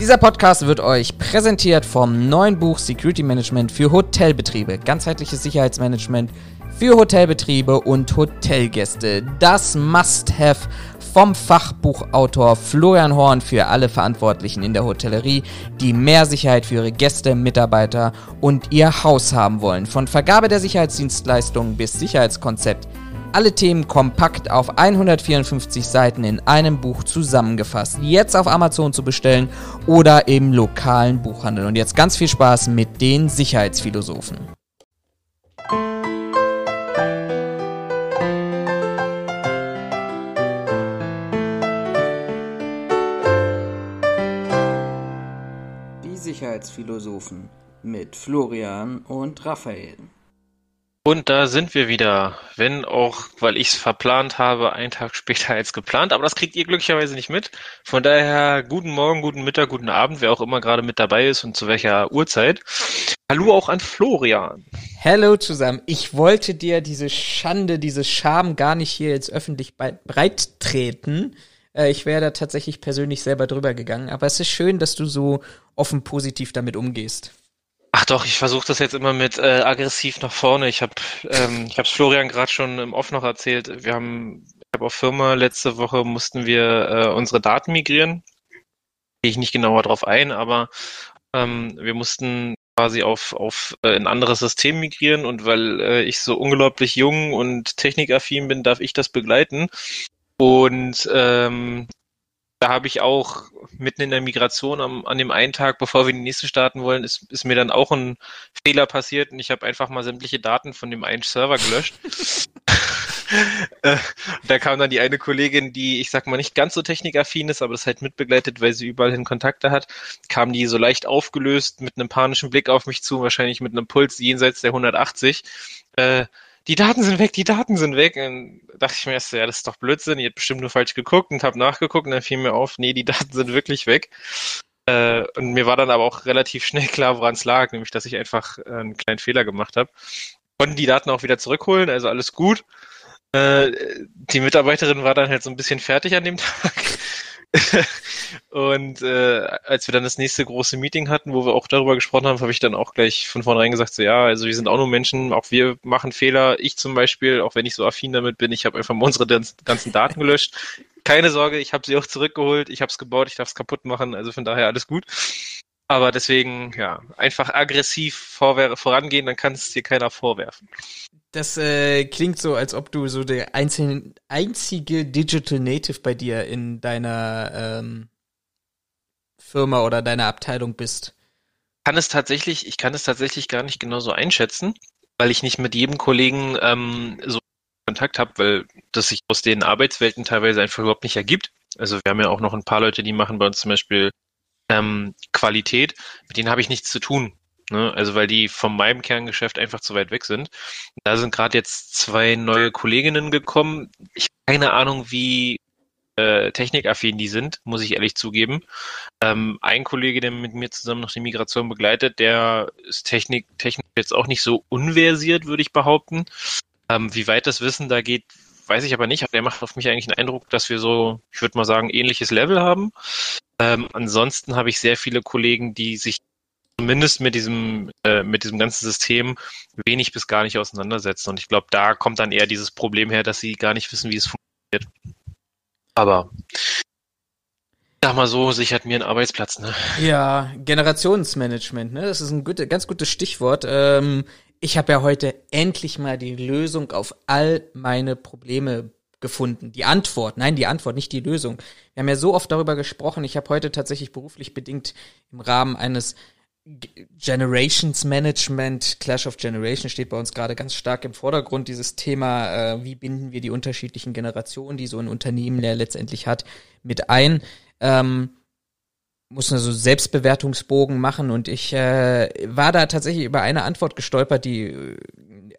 Dieser Podcast wird euch präsentiert vom neuen Buch Security Management für Hotelbetriebe. Ganzheitliches Sicherheitsmanagement für Hotelbetriebe und Hotelgäste. Das Must-Have vom Fachbuchautor Florian Horn für alle Verantwortlichen in der Hotellerie, die mehr Sicherheit für ihre Gäste, Mitarbeiter und ihr Haus haben wollen. Von Vergabe der Sicherheitsdienstleistungen bis Sicherheitskonzept alle Themen kompakt auf 154 Seiten in einem Buch zusammengefasst. Jetzt auf Amazon zu bestellen oder im lokalen Buchhandel. Und jetzt ganz viel Spaß mit den Sicherheitsphilosophen. Die Sicherheitsphilosophen mit Florian und Raphael. Und da sind wir wieder, wenn auch, weil ich es verplant habe, einen Tag später als geplant, aber das kriegt ihr glücklicherweise nicht mit. Von daher guten Morgen, guten Mittag, guten Abend, wer auch immer gerade mit dabei ist und zu welcher Uhrzeit. Hallo auch an Florian. Hallo zusammen. Ich wollte dir diese Schande, diese Scham gar nicht hier jetzt öffentlich breit treten. Äh, ich wäre da tatsächlich persönlich selber drüber gegangen, aber es ist schön, dass du so offen positiv damit umgehst. Ach doch, ich versuche das jetzt immer mit äh, aggressiv nach vorne. Ich habe ähm, ich habe Florian gerade schon im Off noch erzählt. Wir haben ich habe auf Firma letzte Woche mussten wir äh, unsere Daten migrieren. Gehe ich nicht genauer drauf ein, aber ähm, wir mussten quasi auf auf äh, ein anderes System migrieren und weil äh, ich so unglaublich jung und technikaffin bin, darf ich das begleiten. Und ähm, da habe ich auch mitten in der Migration am, an dem einen Tag, bevor wir die nächste starten wollen, ist, ist mir dann auch ein Fehler passiert und ich habe einfach mal sämtliche Daten von dem einen Server gelöscht. Äh, da kam dann die eine Kollegin, die, ich sag mal, nicht ganz so technikaffin ist, aber das halt mitbegleitet, weil sie überall hin Kontakte hat, kam die so leicht aufgelöst mit einem panischen Blick auf mich zu, wahrscheinlich mit einem Puls jenseits der 180. Äh, die Daten sind weg, die Daten sind weg. Und dachte ich mir erst, ja, das ist doch Blödsinn, ihr habt bestimmt nur falsch geguckt und habe nachgeguckt und dann fiel mir auf, nee, die Daten sind wirklich weg. Äh, und mir war dann aber auch relativ schnell klar, woran es lag, nämlich, dass ich einfach äh, einen kleinen Fehler gemacht habe. Konnten die Daten auch wieder zurückholen, also alles gut. Äh, die Mitarbeiterin war dann halt so ein bisschen fertig an dem Tag. und äh, als wir dann das nächste große Meeting hatten, wo wir auch darüber gesprochen haben, habe ich dann auch gleich von vornherein gesagt, so ja, also wir sind auch nur Menschen, auch wir machen Fehler. Ich zum Beispiel, auch wenn ich so affin damit bin, ich habe einfach mal unsere ganzen Daten gelöscht. Keine Sorge, ich habe sie auch zurückgeholt, ich habe es gebaut, ich darf es kaputt machen, also von daher alles gut. Aber deswegen, ja, einfach aggressiv vorangehen, dann kann es dir keiner vorwerfen. Das äh, klingt so, als ob du so der einzelne, einzige Digital Native bei dir in deiner ähm, Firma oder deiner Abteilung bist. Kann es tatsächlich, ich kann es tatsächlich gar nicht genau so einschätzen, weil ich nicht mit jedem Kollegen ähm, so Kontakt habe, weil das sich aus den Arbeitswelten teilweise einfach überhaupt nicht ergibt. Also wir haben ja auch noch ein paar Leute, die machen bei uns zum Beispiel ähm, Qualität, mit denen habe ich nichts zu tun. Ne? Also weil die von meinem Kerngeschäft einfach zu weit weg sind. Da sind gerade jetzt zwei neue Kolleginnen gekommen. Ich habe keine Ahnung, wie äh, technikaffin die sind, muss ich ehrlich zugeben. Ähm, ein Kollege, der mit mir zusammen noch die Migration begleitet, der ist Technik, technisch jetzt auch nicht so unversiert, würde ich behaupten. Ähm, wie weit das Wissen da geht, weiß ich aber nicht. Der macht auf mich eigentlich einen Eindruck, dass wir so, ich würde mal sagen, ähnliches Level haben. Ähm, ansonsten habe ich sehr viele Kollegen, die sich zumindest mit diesem, äh, mit diesem ganzen System wenig bis gar nicht auseinandersetzen. Und ich glaube, da kommt dann eher dieses Problem her, dass sie gar nicht wissen, wie es funktioniert. Aber sag mal so, sichert mir einen Arbeitsplatz, ne? Ja, Generationsmanagement, ne? Das ist ein gute, ganz gutes Stichwort. Ähm, ich habe ja heute endlich mal die Lösung auf all meine Probleme gefunden. Die Antwort, nein, die Antwort, nicht die Lösung. Wir haben ja so oft darüber gesprochen. Ich habe heute tatsächlich beruflich bedingt im Rahmen eines Generations Management, Clash of Generations steht bei uns gerade ganz stark im Vordergrund, dieses Thema, äh, wie binden wir die unterschiedlichen Generationen, die so ein Unternehmen ja letztendlich hat, mit ein. Ähm, muss also Selbstbewertungsbogen machen und ich äh, war da tatsächlich über eine Antwort gestolpert, die äh,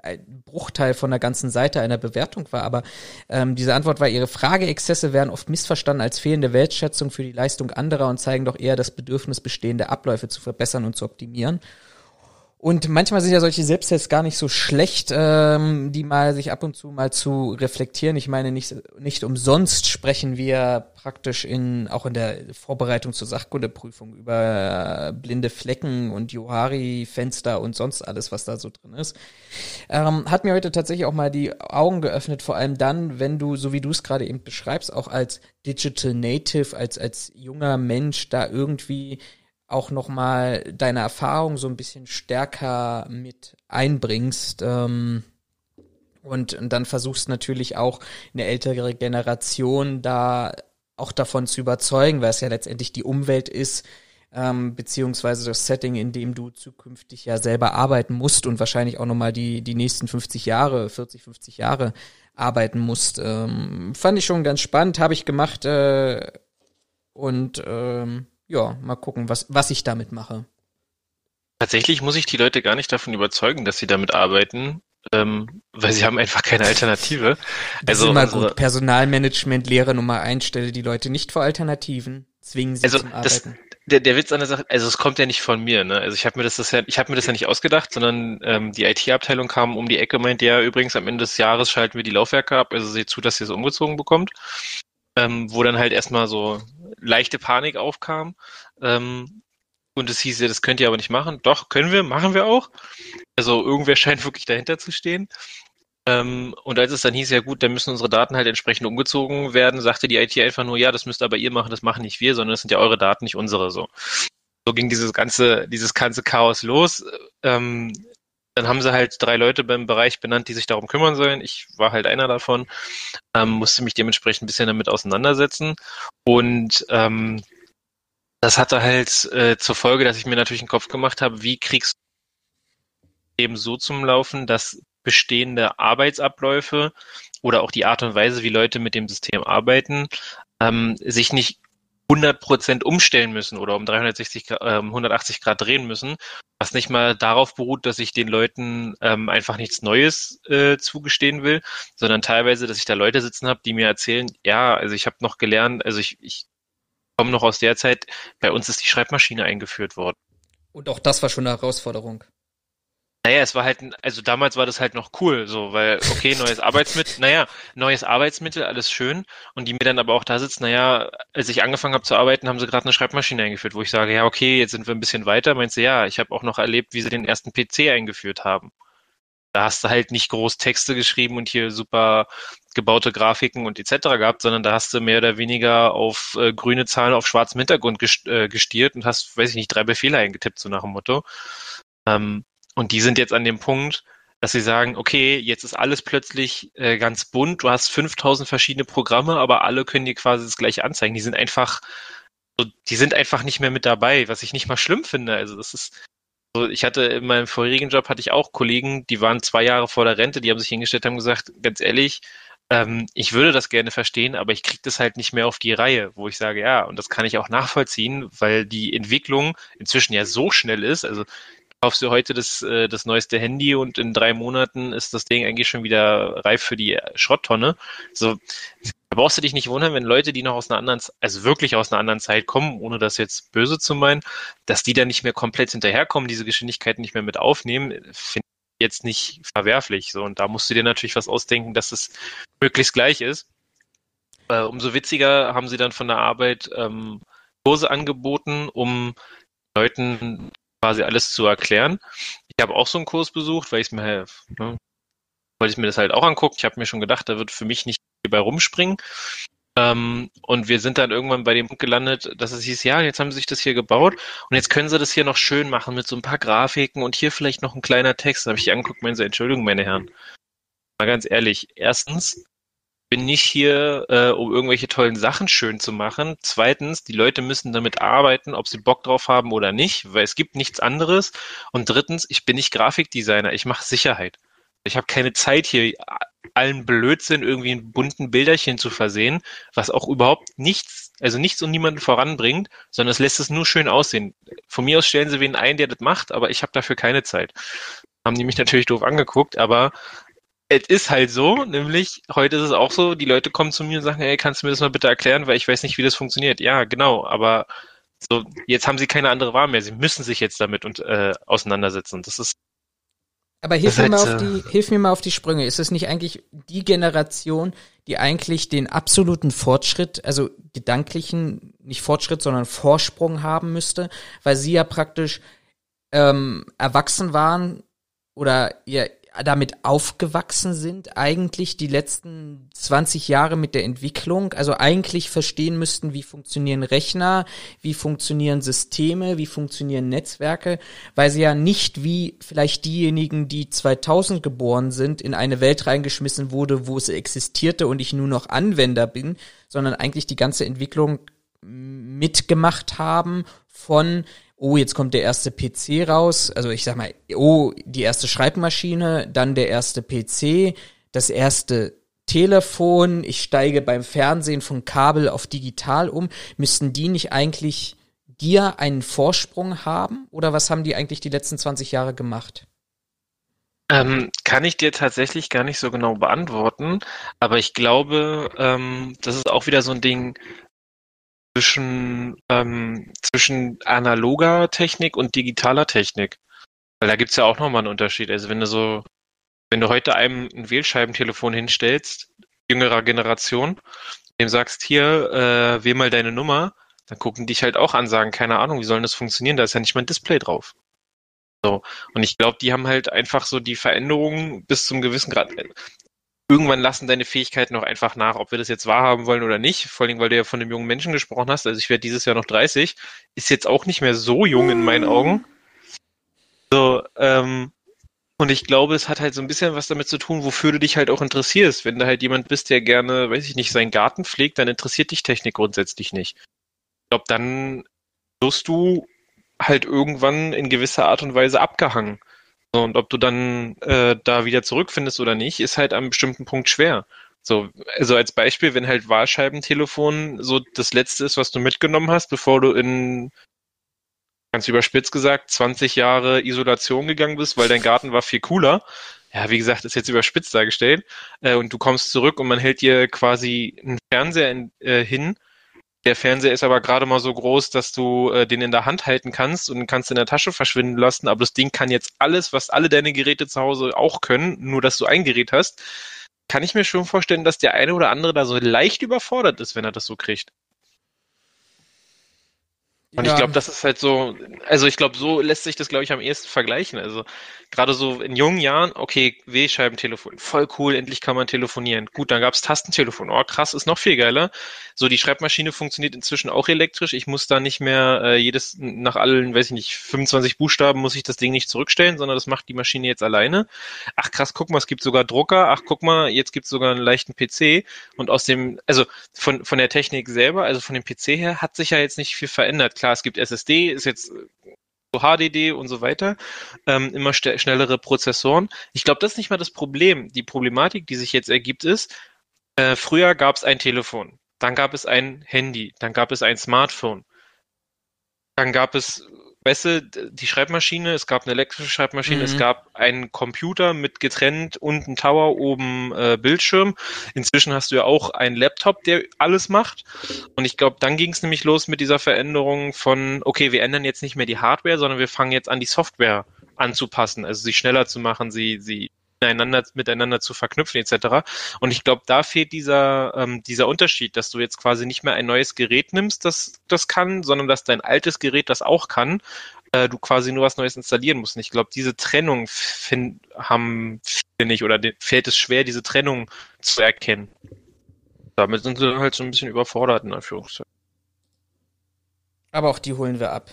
ein Bruchteil von der ganzen Seite einer Bewertung war, aber ähm, diese Antwort war, ihre Frageexzesse werden oft missverstanden als fehlende Wertschätzung für die Leistung anderer und zeigen doch eher das Bedürfnis, bestehende Abläufe zu verbessern und zu optimieren. Und manchmal sind ja solche Selbsttests gar nicht so schlecht, ähm, die mal sich ab und zu mal zu reflektieren. Ich meine, nicht, nicht umsonst sprechen wir praktisch in, auch in der Vorbereitung zur Sachkundeprüfung über blinde Flecken und Johari-Fenster und sonst alles, was da so drin ist. Ähm, hat mir heute tatsächlich auch mal die Augen geöffnet, vor allem dann, wenn du, so wie du es gerade eben beschreibst, auch als Digital Native, als, als junger Mensch da irgendwie auch nochmal deine Erfahrung so ein bisschen stärker mit einbringst. Ähm, und, und dann versuchst natürlich auch eine ältere Generation da auch davon zu überzeugen, weil es ja letztendlich die Umwelt ist, ähm, beziehungsweise das Setting, in dem du zukünftig ja selber arbeiten musst und wahrscheinlich auch nochmal die, die nächsten 50 Jahre, 40, 50 Jahre arbeiten musst. Ähm, fand ich schon ganz spannend, habe ich gemacht äh, und ähm, ja, mal gucken, was, was ich damit mache. Tatsächlich muss ich die Leute gar nicht davon überzeugen, dass sie damit arbeiten, ähm, weil sie haben einfach keine Alternative. Das also ist immer unsere, gut. Personalmanagement, Lehre Nummer eins, stelle die Leute nicht vor Alternativen, zwingen sie also zum Arbeiten. Das, der, der Witz an der Sache, also es kommt ja nicht von mir, ne? Also ich habe mir das, das ja, ich habe mir das ja nicht ausgedacht, sondern ähm, die IT-Abteilung kam um die Ecke, meint ja übrigens am Ende des Jahres schalten wir die Laufwerke ab, also seht zu, dass ihr es umgezogen bekommt ähm, wo dann halt erstmal so leichte Panik aufkam. Ähm, und es hieß ja, das könnt ihr aber nicht machen. Doch, können wir, machen wir auch. Also irgendwer scheint wirklich dahinter zu stehen. Ähm, und als es dann hieß, ja gut, dann müssen unsere Daten halt entsprechend umgezogen werden, sagte die IT einfach nur, ja, das müsst aber ihr machen, das machen nicht wir, sondern das sind ja eure Daten, nicht unsere so. So ging dieses ganze, dieses ganze Chaos los. Ähm, dann haben sie halt drei Leute beim Bereich benannt, die sich darum kümmern sollen. Ich war halt einer davon, ähm, musste mich dementsprechend ein bisschen damit auseinandersetzen. Und ähm, das hatte halt äh, zur Folge, dass ich mir natürlich einen Kopf gemacht habe, wie kriegst du eben so zum Laufen, dass bestehende Arbeitsabläufe oder auch die Art und Weise, wie Leute mit dem System arbeiten, ähm, sich nicht 100% umstellen müssen oder um 360 äh, 180 Grad drehen müssen, was nicht mal darauf beruht, dass ich den Leuten ähm, einfach nichts Neues äh, zugestehen will, sondern teilweise, dass ich da Leute sitzen habe, die mir erzählen, ja, also ich habe noch gelernt, also ich, ich komme noch aus der Zeit, bei uns ist die Schreibmaschine eingeführt worden. Und auch das war schon eine Herausforderung. Naja, es war halt, also damals war das halt noch cool, so, weil, okay, neues Arbeitsmittel, naja, neues Arbeitsmittel, alles schön. Und die mir dann aber auch da sitzen, naja, als ich angefangen habe zu arbeiten, haben sie gerade eine Schreibmaschine eingeführt, wo ich sage, ja, okay, jetzt sind wir ein bisschen weiter. Meinst du, ja, ich habe auch noch erlebt, wie sie den ersten PC eingeführt haben. Da hast du halt nicht groß Texte geschrieben und hier super gebaute Grafiken und etc. gehabt, sondern da hast du mehr oder weniger auf äh, grüne Zahlen auf schwarzem Hintergrund äh, gestiert und hast, weiß ich nicht, drei Befehle eingetippt, so nach dem Motto. Ähm, und die sind jetzt an dem Punkt, dass sie sagen, okay, jetzt ist alles plötzlich äh, ganz bunt, du hast 5000 verschiedene Programme, aber alle können dir quasi das gleiche anzeigen. Die sind einfach, so, die sind einfach nicht mehr mit dabei, was ich nicht mal schlimm finde. Also das ist, so, ich hatte in meinem vorherigen Job hatte ich auch Kollegen, die waren zwei Jahre vor der Rente, die haben sich hingestellt, haben gesagt, ganz ehrlich, ähm, ich würde das gerne verstehen, aber ich kriege das halt nicht mehr auf die Reihe, wo ich sage, ja, und das kann ich auch nachvollziehen, weil die Entwicklung inzwischen ja so schnell ist. Also kaufst du heute das, äh, das neueste Handy und in drei Monaten ist das Ding eigentlich schon wieder reif für die Schrotttonne. So, da brauchst du dich nicht wundern, wenn Leute, die noch aus einer anderen, also wirklich aus einer anderen Zeit kommen, ohne das jetzt böse zu meinen, dass die dann nicht mehr komplett hinterherkommen, diese Geschwindigkeit nicht mehr mit aufnehmen, finde ich jetzt nicht verwerflich. So, und da musst du dir natürlich was ausdenken, dass es möglichst gleich ist. Äh, umso witziger haben sie dann von der Arbeit ähm, Kurse angeboten, um Leuten quasi alles zu erklären. Ich habe auch so einen Kurs besucht, weil ich mir ne, wollte ich mir das halt auch angucken. Ich habe mir schon gedacht, da wird für mich nicht viel rumspringen. Ähm, und wir sind dann irgendwann bei dem Punkt gelandet, dass es hieß, ja, jetzt haben sie sich das hier gebaut und jetzt können sie das hier noch schön machen mit so ein paar Grafiken und hier vielleicht noch ein kleiner Text. Da habe ich angeguckt, meine so, Entschuldigung, meine Herren. Mal ganz ehrlich, erstens, bin nicht hier, äh, um irgendwelche tollen Sachen schön zu machen. Zweitens, die Leute müssen damit arbeiten, ob sie Bock drauf haben oder nicht, weil es gibt nichts anderes. Und drittens, ich bin nicht Grafikdesigner, ich mache Sicherheit. Ich habe keine Zeit hier allen Blödsinn irgendwie in bunten Bilderchen zu versehen, was auch überhaupt nichts, also nichts und niemanden voranbringt, sondern es lässt es nur schön aussehen. Von mir aus stellen sie wen ein, der das macht, aber ich habe dafür keine Zeit. Haben die mich natürlich doof angeguckt, aber es ist halt so, nämlich heute ist es auch so, die Leute kommen zu mir und sagen, ey, kannst du mir das mal bitte erklären, weil ich weiß nicht, wie das funktioniert. Ja, genau, aber So, jetzt haben sie keine andere Wahl mehr. Sie müssen sich jetzt damit und, äh, auseinandersetzen. Das ist aber hilf mir, mal auf die, hilf mir mal auf die Sprünge. Ist es nicht eigentlich die Generation, die eigentlich den absoluten Fortschritt, also gedanklichen, nicht Fortschritt, sondern Vorsprung haben müsste, weil sie ja praktisch ähm, erwachsen waren oder ihr damit aufgewachsen sind, eigentlich die letzten 20 Jahre mit der Entwicklung, also eigentlich verstehen müssten, wie funktionieren Rechner, wie funktionieren Systeme, wie funktionieren Netzwerke, weil sie ja nicht wie vielleicht diejenigen, die 2000 geboren sind, in eine Welt reingeschmissen wurde, wo es existierte und ich nur noch Anwender bin, sondern eigentlich die ganze Entwicklung mitgemacht haben von oh, jetzt kommt der erste PC raus, also ich sag mal, oh, die erste Schreibmaschine, dann der erste PC, das erste Telefon, ich steige beim Fernsehen von Kabel auf digital um, müssten die nicht eigentlich dir einen Vorsprung haben? Oder was haben die eigentlich die letzten 20 Jahre gemacht? Ähm, kann ich dir tatsächlich gar nicht so genau beantworten, aber ich glaube, ähm, das ist auch wieder so ein Ding, zwischen, ähm, zwischen analoger Technik und digitaler Technik. Weil da gibt's ja auch nochmal einen Unterschied. Also wenn du so, wenn du heute einem ein Wählscheibentelefon hinstellst, jüngerer Generation, dem sagst, hier, äh, wähl mal deine Nummer, dann gucken dich halt auch an, sagen, keine Ahnung, wie soll das funktionieren? Da ist ja nicht mal ein Display drauf. So. Und ich glaube, die haben halt einfach so die Veränderungen bis zum gewissen Grad irgendwann lassen deine Fähigkeiten auch einfach nach, ob wir das jetzt wahrhaben wollen oder nicht. Vor allem, weil du ja von einem jungen Menschen gesprochen hast. Also ich werde dieses Jahr noch 30. Ist jetzt auch nicht mehr so jung in meinen Augen. So, ähm, und ich glaube, es hat halt so ein bisschen was damit zu tun, wofür du dich halt auch interessierst. Wenn du halt jemand bist, der gerne, weiß ich nicht, seinen Garten pflegt, dann interessiert dich Technik grundsätzlich nicht. Ich glaube, dann wirst du halt irgendwann in gewisser Art und Weise abgehangen. Und ob du dann äh, da wieder zurückfindest oder nicht, ist halt am bestimmten Punkt schwer. So, also als Beispiel, wenn halt Wahlscheibentelefon so das letzte ist, was du mitgenommen hast, bevor du in, ganz überspitzt gesagt, 20 Jahre Isolation gegangen bist, weil dein Garten war viel cooler. Ja, wie gesagt, ist jetzt überspitzt dargestellt. Äh, und du kommst zurück und man hält dir quasi einen Fernseher in, äh, hin, der Fernseher ist aber gerade mal so groß, dass du äh, den in der Hand halten kannst und kannst in der Tasche verschwinden lassen. Aber das Ding kann jetzt alles, was alle deine Geräte zu Hause auch können, nur dass du ein Gerät hast. Kann ich mir schon vorstellen, dass der eine oder andere da so leicht überfordert ist, wenn er das so kriegt. Und ja. ich glaube, das ist halt so, also ich glaube, so lässt sich das, glaube ich, am ehesten vergleichen. Also gerade so in jungen Jahren, okay, W-Scheibentelefon, voll cool, endlich kann man telefonieren. Gut, dann gab's Tastentelefon. Oh, krass, ist noch viel geiler. So, die Schreibmaschine funktioniert inzwischen auch elektrisch. Ich muss da nicht mehr äh, jedes, nach allen, weiß ich nicht, 25 Buchstaben muss ich das Ding nicht zurückstellen, sondern das macht die Maschine jetzt alleine. Ach krass, guck mal, es gibt sogar Drucker. Ach, guck mal, jetzt gibt's sogar einen leichten PC. Und aus dem, also von, von der Technik selber, also von dem PC her, hat sich ja jetzt nicht viel verändert klar, es gibt SSD, ist jetzt HDD und so weiter, ähm, immer schnellere Prozessoren. Ich glaube, das ist nicht mal das Problem. Die Problematik, die sich jetzt ergibt, ist, äh, früher gab es ein Telefon, dann gab es ein Handy, dann gab es ein Smartphone, dann gab es weißt du, die Schreibmaschine, es gab eine elektrische Schreibmaschine, mhm. es gab einen Computer mit getrennt unten Tower, oben äh, Bildschirm. Inzwischen hast du ja auch einen Laptop, der alles macht. Und ich glaube, dann ging es nämlich los mit dieser Veränderung von, okay, wir ändern jetzt nicht mehr die Hardware, sondern wir fangen jetzt an, die Software anzupassen, also sie schneller zu machen, sie, sie miteinander, miteinander zu verknüpfen etc. Und ich glaube, da fehlt dieser, ähm, dieser Unterschied, dass du jetzt quasi nicht mehr ein neues Gerät nimmst, das das kann, sondern dass dein altes Gerät das auch kann, äh, du quasi nur was Neues installieren musst. Und ich glaube, diese Trennung find, haben viele nicht oder fällt es schwer, diese Trennung zu erkennen. Damit sind sie halt so ein bisschen überfordert in Anführungszeichen. Aber auch die holen wir ab.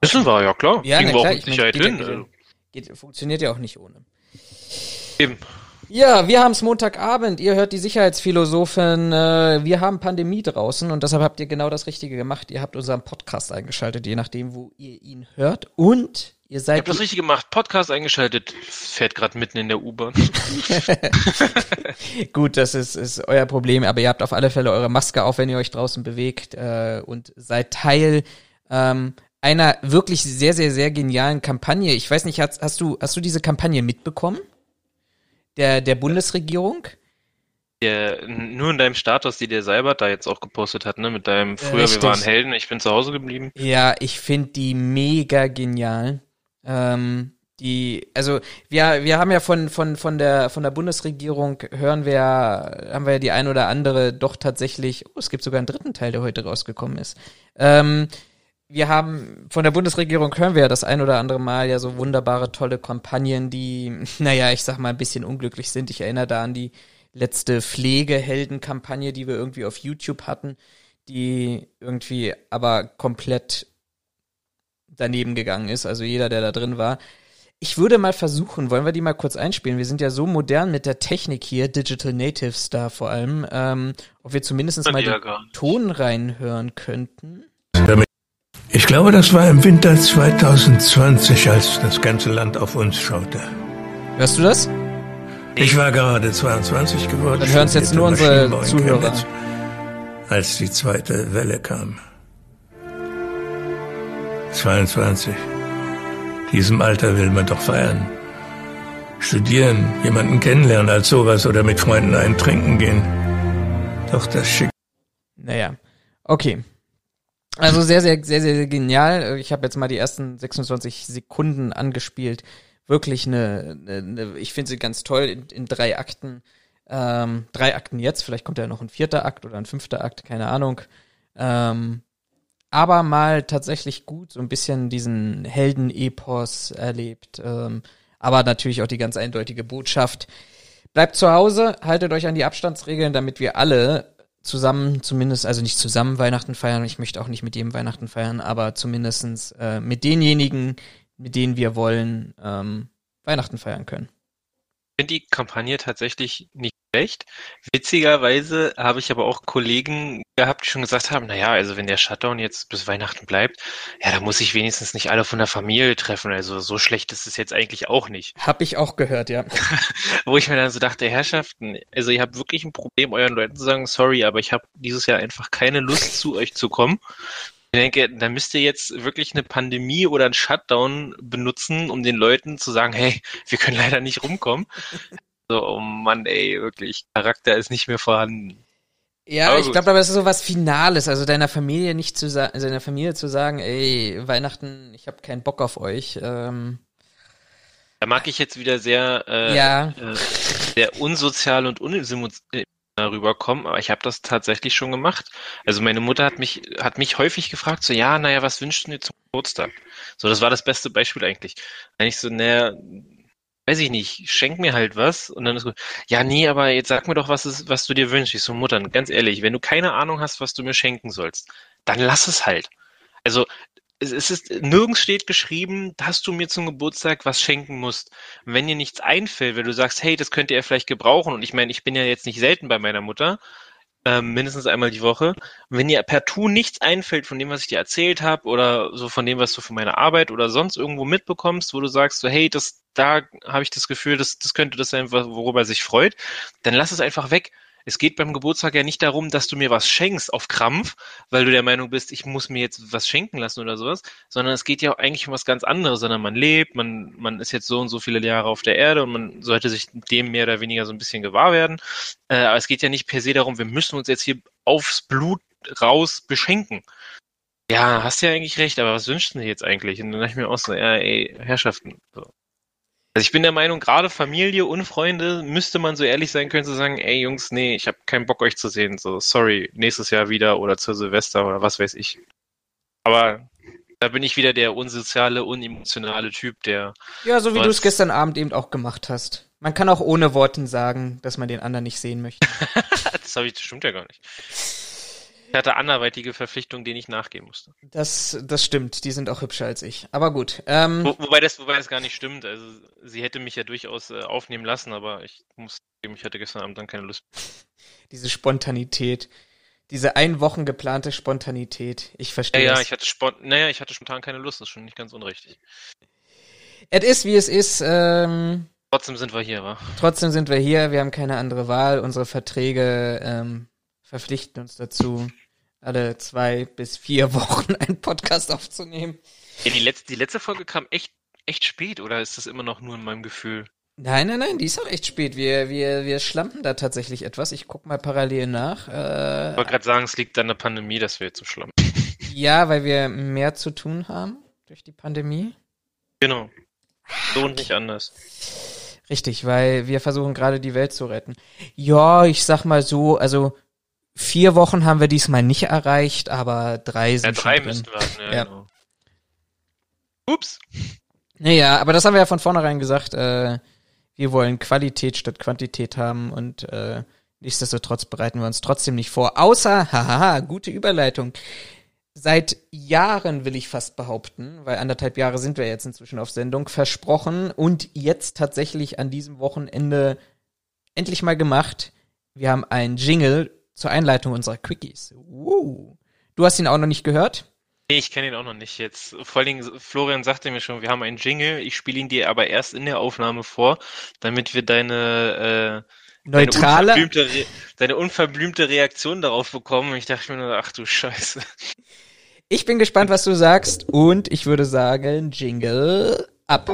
Wissen wir, ja klar. Ja, Kriegen wir klar, auch mit Sicherheit hin. Geht, funktioniert ja auch nicht ohne. Eben. Ja, wir haben es Montagabend. Ihr hört die Sicherheitsphilosophen. Äh, wir haben Pandemie draußen und deshalb habt ihr genau das Richtige gemacht. Ihr habt unseren Podcast eingeschaltet, je nachdem, wo ihr ihn hört. Und ihr seid. Ich hab das richtig gemacht. Podcast eingeschaltet. Fährt gerade mitten in der U-Bahn. Gut, das ist, ist euer Problem, aber ihr habt auf alle Fälle eure Maske auf, wenn ihr euch draußen bewegt äh, und seid Teil ähm, einer wirklich sehr, sehr, sehr genialen Kampagne. Ich weiß nicht, hast, hast du, hast du diese Kampagne mitbekommen? Der, der Bundesregierung? der, nur in deinem Status, die der Seibert da jetzt auch gepostet hat, ne, mit deinem früher Richtig. wir waren Helden, ich bin zu Hause geblieben. Ja, ich finde die mega genial. Ähm, die, also wir, wir haben ja von, von, von der, von der Bundesregierung hören wir, haben wir ja die ein oder andere doch tatsächlich, oh, es gibt sogar einen dritten Teil, der heute rausgekommen ist. Ähm, wir haben von der Bundesregierung hören wir ja das ein oder andere Mal ja so wunderbare, tolle Kampagnen, die, naja, ich sag mal, ein bisschen unglücklich sind. Ich erinnere da an die letzte Pflegehelden-Kampagne, die wir irgendwie auf YouTube hatten, die irgendwie aber komplett daneben gegangen ist, also jeder, der da drin war. Ich würde mal versuchen, wollen wir die mal kurz einspielen? Wir sind ja so modern mit der Technik hier, Digital Natives da vor allem, ähm, ob wir zumindest mal den. Ton reinhören könnten. Ich glaube, das war im Winter 2020, als das ganze Land auf uns schaute. Hörst du das? Ich war gerade 22 geworden. Dann hören's jetzt nur unsere Zuhörer. Als die zweite Welle kam. 22. Diesem Alter will man doch feiern. Studieren, jemanden kennenlernen als sowas oder mit Freunden einen trinken gehen. Doch das Schicksal Naja, okay. Also sehr, sehr, sehr, sehr, sehr genial. Ich habe jetzt mal die ersten 26 Sekunden angespielt. Wirklich eine, eine, ich finde sie ganz toll in, in drei Akten. Ähm, drei Akten jetzt, vielleicht kommt ja noch ein vierter Akt oder ein fünfter Akt, keine Ahnung. Ähm, aber mal tatsächlich gut so ein bisschen diesen Helden-Epos erlebt. Ähm, aber natürlich auch die ganz eindeutige Botschaft. Bleibt zu Hause, haltet euch an die Abstandsregeln, damit wir alle zusammen zumindest, also nicht zusammen Weihnachten feiern, ich möchte auch nicht mit jedem Weihnachten feiern, aber zumindestens äh, mit denjenigen, mit denen wir wollen, ähm, Weihnachten feiern können. Ich finde die Kampagne tatsächlich nicht schlecht. Witzigerweise habe ich aber auch Kollegen gehabt, die schon gesagt haben, naja, also wenn der Shutdown jetzt bis Weihnachten bleibt, ja, da muss ich wenigstens nicht alle von der Familie treffen. Also so schlecht ist es jetzt eigentlich auch nicht. Hab ich auch gehört, ja. Wo ich mir dann so dachte, Herrschaften, also ihr habt wirklich ein Problem, euren Leuten zu sagen, sorry, aber ich habe dieses Jahr einfach keine Lust, zu euch zu kommen. Ich denke, da müsst ihr jetzt wirklich eine Pandemie oder einen Shutdown benutzen, um den Leuten zu sagen, hey, wir können leider nicht rumkommen. So, oh Mann, ey, wirklich, Charakter ist nicht mehr vorhanden. Ja, Aber ich glaube aber, es ist so was Finales, also deiner Familie nicht zu sagen, also deiner Familie zu sagen, ey, Weihnachten, ich habe keinen Bock auf euch. Ähm, Da mag ich jetzt wieder sehr, äh, Ja. äh, sehr unsozial und unemotional rüberkommen, aber ich habe das tatsächlich schon gemacht. Also meine Mutter hat mich, hat mich häufig gefragt, so, ja, naja, was wünschst du dir zum Geburtstag? So, das war das beste Beispiel eigentlich. Eigentlich so, naja, weiß ich nicht, schenk mir halt was und dann ist gut, ja, nee, aber jetzt sag mir doch, was, ist, was du dir wünschst. Ich so, Mutter, ganz ehrlich, wenn du keine Ahnung hast, was du mir schenken sollst, dann lass es halt. Also, es ist, nirgends steht geschrieben, dass du mir zum Geburtstag was schenken musst. Und wenn dir nichts einfällt, wenn du sagst, hey, das könnte er vielleicht gebrauchen, und ich meine, ich bin ja jetzt nicht selten bei meiner Mutter, ähm, mindestens einmal die Woche. Und wenn dir partout nichts einfällt von dem, was ich dir erzählt habe, oder so von dem, was du von meiner Arbeit oder sonst irgendwo mitbekommst, wo du sagst, so, hey, das, da habe ich das Gefühl, das, das könnte das sein, wo- worüber er sich freut, dann lass es einfach weg. Es geht beim Geburtstag ja nicht darum, dass du mir was schenkst auf Krampf, weil du der Meinung bist, ich muss mir jetzt was schenken lassen oder sowas, sondern es geht ja eigentlich um was ganz anderes, sondern man lebt, man, man ist jetzt so und so viele Jahre auf der Erde und man sollte sich dem mehr oder weniger so ein bisschen gewahr werden. Äh, aber es geht ja nicht per se darum, wir müssen uns jetzt hier aufs Blut raus beschenken. Ja, hast ja eigentlich recht, aber was wünschst du dir jetzt eigentlich? Und dann dachte ich mir auch so, ja, ey, Herrschaften. So. Also ich bin der Meinung, gerade Familie und Freunde müsste man so ehrlich sein können zu sagen, ey Jungs, nee, ich habe keinen Bock euch zu sehen. So, sorry, nächstes Jahr wieder oder zur Silvester oder was weiß ich. Aber da bin ich wieder der unsoziale, unemotionale Typ, der ja, so wie du es gestern Abend eben auch gemacht hast. Man kann auch ohne Worten sagen, dass man den anderen nicht sehen möchte. das habe ich, das stimmt ja gar nicht. Ich hatte anderweitige Verpflichtungen, denen ich nachgehen musste. Das, das stimmt, die sind auch hübscher als ich. Aber gut. Ähm, Wo, wobei das, wobei das gar nicht stimmt. Also sie hätte mich ja durchaus äh, aufnehmen lassen, aber ich muss zugeben, ich hatte gestern Abend dann keine Lust. diese Spontanität. Diese ein Wochen geplante Spontanität. Ich Ja, verstehe ja, es. ich hatte spont naja, ich hatte spontan keine Lust, das ist schon nicht ganz unrichtig. Es ist, wie es ist. Ähm, Trotzdem sind wir hier, wa? trotzdem sind wir hier. Wir haben keine andere Wahl. Unsere Verträge ähm, verpflichten uns dazu, alle zwei bis vier Wochen einen Podcast aufzunehmen. Ja, die letzte, die letzte Folge kam echt, echt spät, oder ist das immer noch nur in meinem Gefühl? Nein, nein, nein, die ist auch echt spät. Wir, wir, wir schlampen da tatsächlich etwas. Ich guck mal parallel nach. Äh, Ich wollte gerade sagen, es liegt an der Pandemie, dass wir jetzt so schlampen. ja, weil wir mehr zu tun haben durch die Pandemie. Genau. So und nicht anders. Richtig, weil wir versuchen gerade die Welt zu retten. Ja, ich sag mal so, also vier Wochen haben wir diesmal nicht erreicht, aber drei Ja, sind drei schon drin. müssten wir hatten, ja, Ja. genau. Ups. Naja, aber das haben wir ja von vornherein gesagt. Äh, wir wollen Qualität statt Quantität haben und äh, nichtsdestotrotz bereiten wir uns trotzdem nicht vor. Außer, hahaha, gute Überleitung. Seit Jahren will ich fast behaupten, weil anderthalb Jahre sind wir jetzt inzwischen auf Sendung, versprochen und jetzt tatsächlich an diesem Wochenende endlich mal gemacht. Wir haben einen Jingle zur Einleitung unserer Quickies. Uh. Du hast ihn auch noch nicht gehört? Nee, ich kenne ihn auch noch nicht jetzt. Vor allen Dingen, Florian sagte mir schon, wir haben einen Jingle, ich spiele ihn dir aber erst in der Aufnahme vor, damit wir deine, äh, deine, Neutrale. unverblümte, Re deine unverblümte Reaktion darauf bekommen. Ich dachte mir nur, ach du Scheiße. Ich bin gespannt, was du sagst und ich würde sagen, Jingle ab.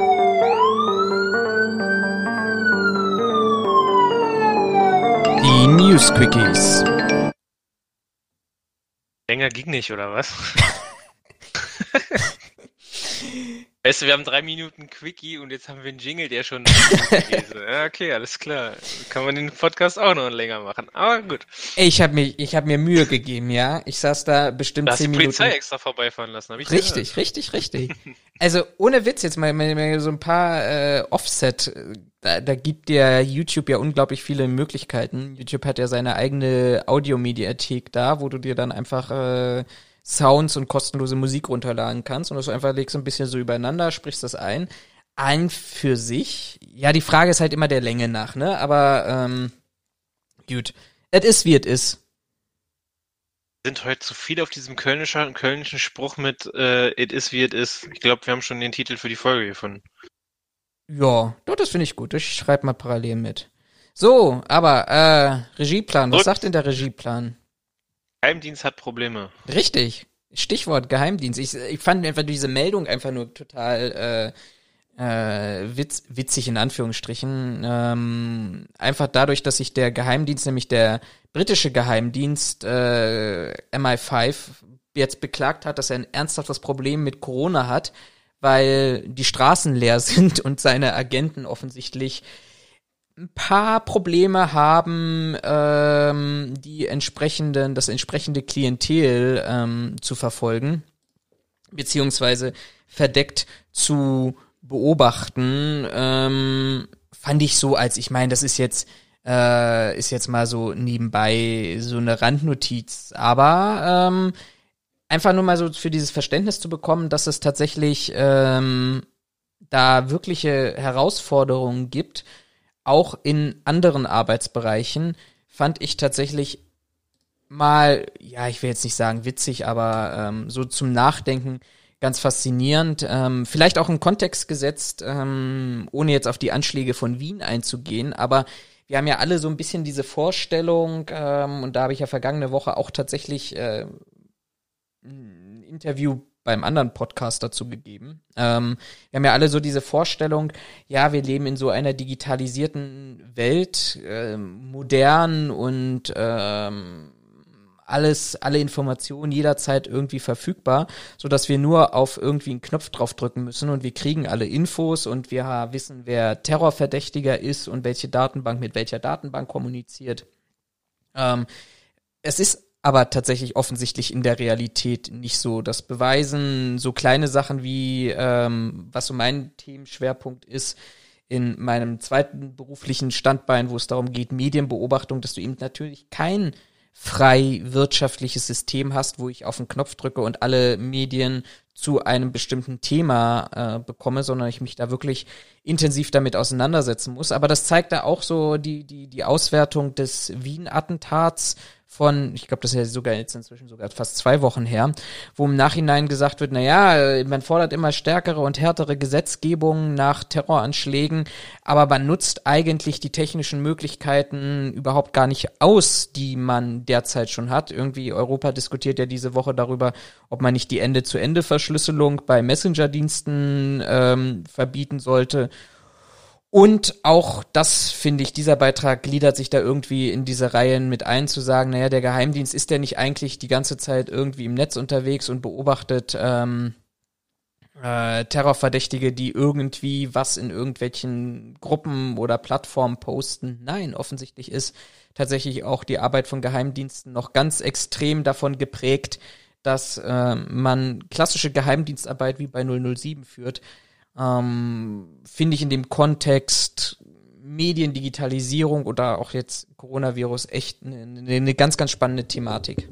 News Quickies. Länger ging nicht, oder was? Weißt du, wir haben drei Minuten Quickie und jetzt haben wir einen Jingle, der schon. ja, okay, alles klar. Kann man den Podcast auch noch länger machen. Aber gut. Ich habe mir, ich hab mir Mühe gegeben, ja. Ich saß da bestimmt Da hast die zehn Minuten. Polizei extra vorbeifahren lassen, habe ich Richtig, richtig, richtig. Also ohne Witz jetzt mal, mal, mal so ein paar äh, Offset. Da, da gibt dir YouTube ja unglaublich viele Möglichkeiten. YouTube hat ja seine eigene Audiomediathek da, wo du dir dann einfach äh, Sounds und kostenlose Musik runterladen kannst und das einfach legst ein bisschen so übereinander, sprichst das ein. Ein für sich. Ja, die Frage ist halt immer der Länge nach, ne? Aber ähm, gut. Es ist wie es ist. sind heute zu viel auf diesem kölnischen, kölnischen Spruch mit äh, It is wie it is. Ich glaube, wir haben schon den Titel für die Folge gefunden. Ja, doch, das finde ich gut. Ich schreibe mal parallel mit. So, aber äh, Regieplan, was Gut. sagt denn der Regieplan? Geheimdienst hat Probleme. Richtig. Stichwort Geheimdienst. Ich, ich fand einfach diese Meldung einfach nur total äh, äh, witz, witzig in Anführungsstrichen. Ähm, einfach dadurch, dass sich der Geheimdienst, nämlich der britische Geheimdienst äh, MI5, jetzt beklagt hat, dass er ein ernsthaftes Problem mit Corona hat, weil die Straßen leer sind und seine Agenten offensichtlich ein paar Probleme haben, ähm, die entsprechenden, das entsprechende Klientel ähm, zu verfolgen, beziehungsweise verdeckt zu beobachten, ähm, fand ich so, als ich meine, das ist jetzt äh, ist jetzt mal so nebenbei so eine Randnotiz, aber ähm, einfach nur mal so für dieses Verständnis zu bekommen, dass es tatsächlich ähm, da wirkliche Herausforderungen gibt, auch in anderen Arbeitsbereichen, fand ich tatsächlich mal, ja, ich will jetzt nicht sagen witzig, aber ähm, so zum Nachdenken ganz faszinierend. Ähm, vielleicht auch in Kontext gesetzt, ähm, ohne jetzt auf die Anschläge von Wien einzugehen, aber wir haben ja alle so ein bisschen diese Vorstellung, ähm, und da habe ich ja vergangene Woche auch tatsächlich äh, ein Interview beim anderen Podcast dazu gegeben. Ähm, wir haben ja alle so diese Vorstellung, ja, wir leben in so einer digitalisierten Welt, ähm, modern und ähm, alles, alle Informationen jederzeit irgendwie verfügbar, so dass wir nur auf irgendwie einen Knopf draufdrücken müssen und wir kriegen alle Infos und wir wissen, wer Terrorverdächtiger ist und welche Datenbank mit welcher Datenbank kommuniziert. Ähm, es ist aber tatsächlich offensichtlich in der Realität nicht so. Das beweisen so kleine Sachen wie, ähm, was so mein Themenschwerpunkt ist, in meinem zweiten beruflichen Standbein, wo es darum geht, Medienbeobachtung, dass du eben natürlich kein frei wirtschaftliches System hast, wo ich auf den Knopf drücke und alle Medien zu einem bestimmten Thema äh, bekomme, sondern ich mich da wirklich intensiv damit auseinandersetzen muss. Aber das zeigt da auch so die, die, die Auswertung des Wien-Attentats von, ich glaube, das ist ja sogar jetzt inzwischen sogar fast zwei Wochen her, wo im Nachhinein gesagt wird, na ja, man fordert immer stärkere und härtere Gesetzgebung nach Terroranschlägen, aber man nutzt eigentlich die technischen Möglichkeiten überhaupt gar nicht aus, die man derzeit schon hat. Irgendwie Europa diskutiert ja diese Woche darüber, ob man nicht die Ende-zu-Ende-Verschlüsselung bei Messenger-Diensten ähm, verbieten sollte. Und auch das finde ich, dieser Beitrag gliedert sich da irgendwie in diese Reihen mit ein, zu sagen, naja, der Geheimdienst ist der nicht eigentlich die ganze Zeit irgendwie im Netz unterwegs und beobachtet ähm, äh, Terrorverdächtige, die irgendwie was in irgendwelchen Gruppen oder Plattformen posten. Nein, offensichtlich ist tatsächlich auch die Arbeit von Geheimdiensten noch ganz extrem davon geprägt, dass äh, man klassische Geheimdienstarbeit wie bei 007 führt ähm, finde ich in dem Kontext Mediendigitalisierung oder auch jetzt Coronavirus echt eine, eine ganz, ganz spannende Thematik.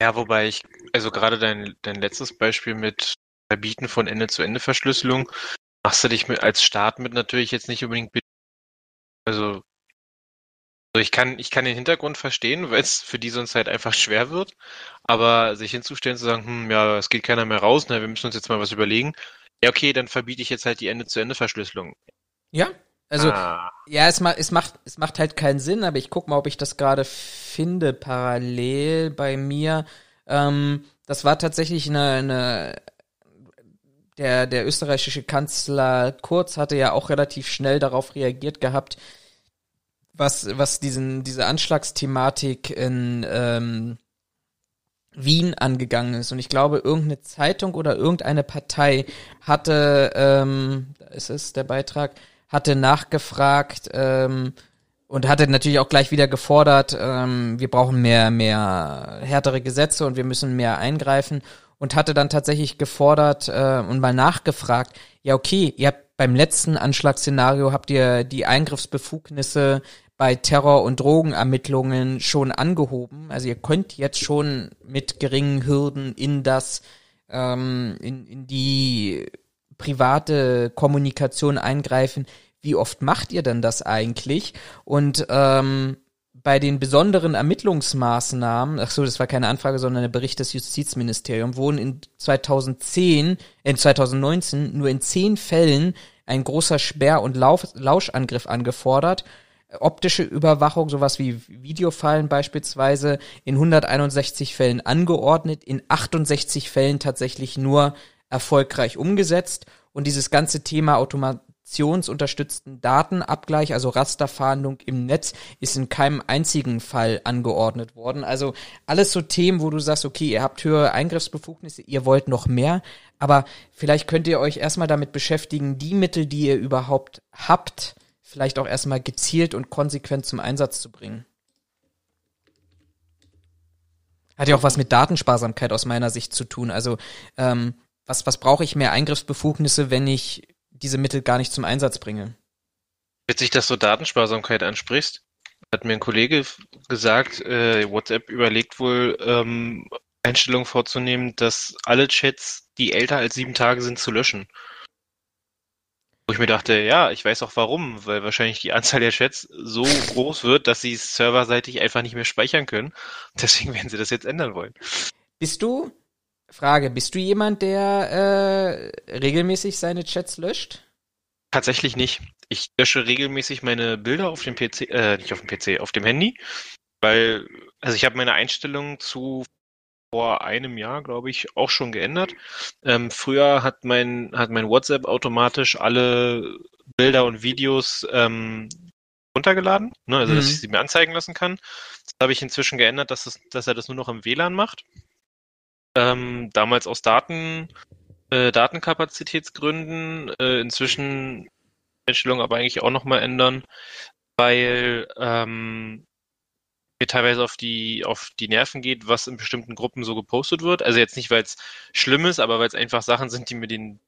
Ja, wobei ich, also gerade dein, dein letztes Beispiel mit Verbieten von Ende-zu-Ende-Verschlüsselung, machst du dich mit, als Staat mit natürlich jetzt nicht unbedingt, also also ich kann, ich kann den Hintergrund verstehen, weil es für die sonst halt einfach schwer wird. Aber sich hinzustellen, zu sagen, hm, ja, es geht keiner mehr raus, na, wir müssen uns jetzt mal was überlegen, ja, okay, dann verbiete ich jetzt halt die Ende-zu-Ende-Verschlüsselung. Ja, also ah. ja, es, ma es macht es macht halt keinen Sinn, aber ich guck mal, ob ich das gerade finde parallel bei mir. Ähm, das war tatsächlich eine, eine der der österreichische Kanzler Kurz hatte ja auch relativ schnell darauf reagiert gehabt, was was diesen diese Anschlagsthematik in ähm, Wien angegangen ist. Und ich glaube, irgendeine Zeitung oder irgendeine Partei hatte, ähm, da ist es der Beitrag, hatte nachgefragt ähm, und hatte natürlich auch gleich wieder gefordert, ähm, wir brauchen mehr, mehr härtere Gesetze und wir müssen mehr eingreifen und hatte dann tatsächlich gefordert äh, und mal nachgefragt, ja okay, ihr habt beim letzten Anschlagsszenario habt ihr die Eingriffsbefugnisse bei Terror- und Drogenermittlungen schon angehoben. Also ihr könnt jetzt schon mit geringen Hürden in das, ähm, in, in die private Kommunikation eingreifen. Wie oft macht ihr denn das eigentlich? Und ähm, bei den besonderen Ermittlungsmaßnahmen, ach so, das war keine Anfrage, sondern ein Bericht des Justizministeriums, wurden in 2010, in 2019 nur in zehn Fällen ein großer Sperr- und Lauschangriff angefordert optische Überwachung, sowas wie Videofallen beispielsweise, in 161 Fällen angeordnet, in 68 Fällen tatsächlich nur erfolgreich umgesetzt. Und dieses ganze Thema automationsunterstützten Datenabgleich, also Rasterfahndung im Netz, ist in keinem einzigen Fall angeordnet worden. Also alles so Themen, wo du sagst, okay, ihr habt höhere Eingriffsbefugnisse, ihr wollt noch mehr, aber vielleicht könnt ihr euch erstmal damit beschäftigen, die Mittel, die ihr überhaupt habt, vielleicht auch erstmal gezielt und konsequent zum Einsatz zu bringen. Hat ja auch was mit Datensparsamkeit aus meiner Sicht zu tun. Also ähm, was, was brauche ich mehr Eingriffsbefugnisse, wenn ich diese Mittel gar nicht zum Einsatz bringe? Witzig, dass du Datensparsamkeit ansprichst. Hat mir ein Kollege gesagt, äh, WhatsApp überlegt wohl, ähm, Einstellungen vorzunehmen, dass alle Chats, die älter als sieben Tage sind, zu löschen. Wo ich mir dachte, ja, ich weiß auch warum, weil wahrscheinlich die Anzahl der Chats so groß wird, dass sie es serverseitig einfach nicht mehr speichern können. Deswegen werden sie das jetzt ändern wollen. Bist du, Frage, bist du jemand, der äh, regelmäßig seine Chats löscht? Tatsächlich nicht. Ich lösche regelmäßig meine Bilder auf dem PC, äh, nicht auf dem PC, auf dem Handy, weil, also ich habe meine Einstellungen zu vor einem Jahr, glaube ich, auch schon geändert. Ähm, früher hat mein, hat mein WhatsApp automatisch alle Bilder und Videos ähm, runtergeladen, ne, also mhm. dass ich sie mir anzeigen lassen kann. Das habe ich inzwischen geändert, dass, es, dass er das nur noch im WLAN macht. Ähm, damals aus Daten, äh, Datenkapazitätsgründen, äh, inzwischen Einstellung aber eigentlich auch nochmal ändern, weil ähm, mir teilweise auf die, auf die Nerven geht, was in bestimmten Gruppen so gepostet wird. Also jetzt nicht, weil es schlimm ist, aber weil es einfach Sachen sind, die mir den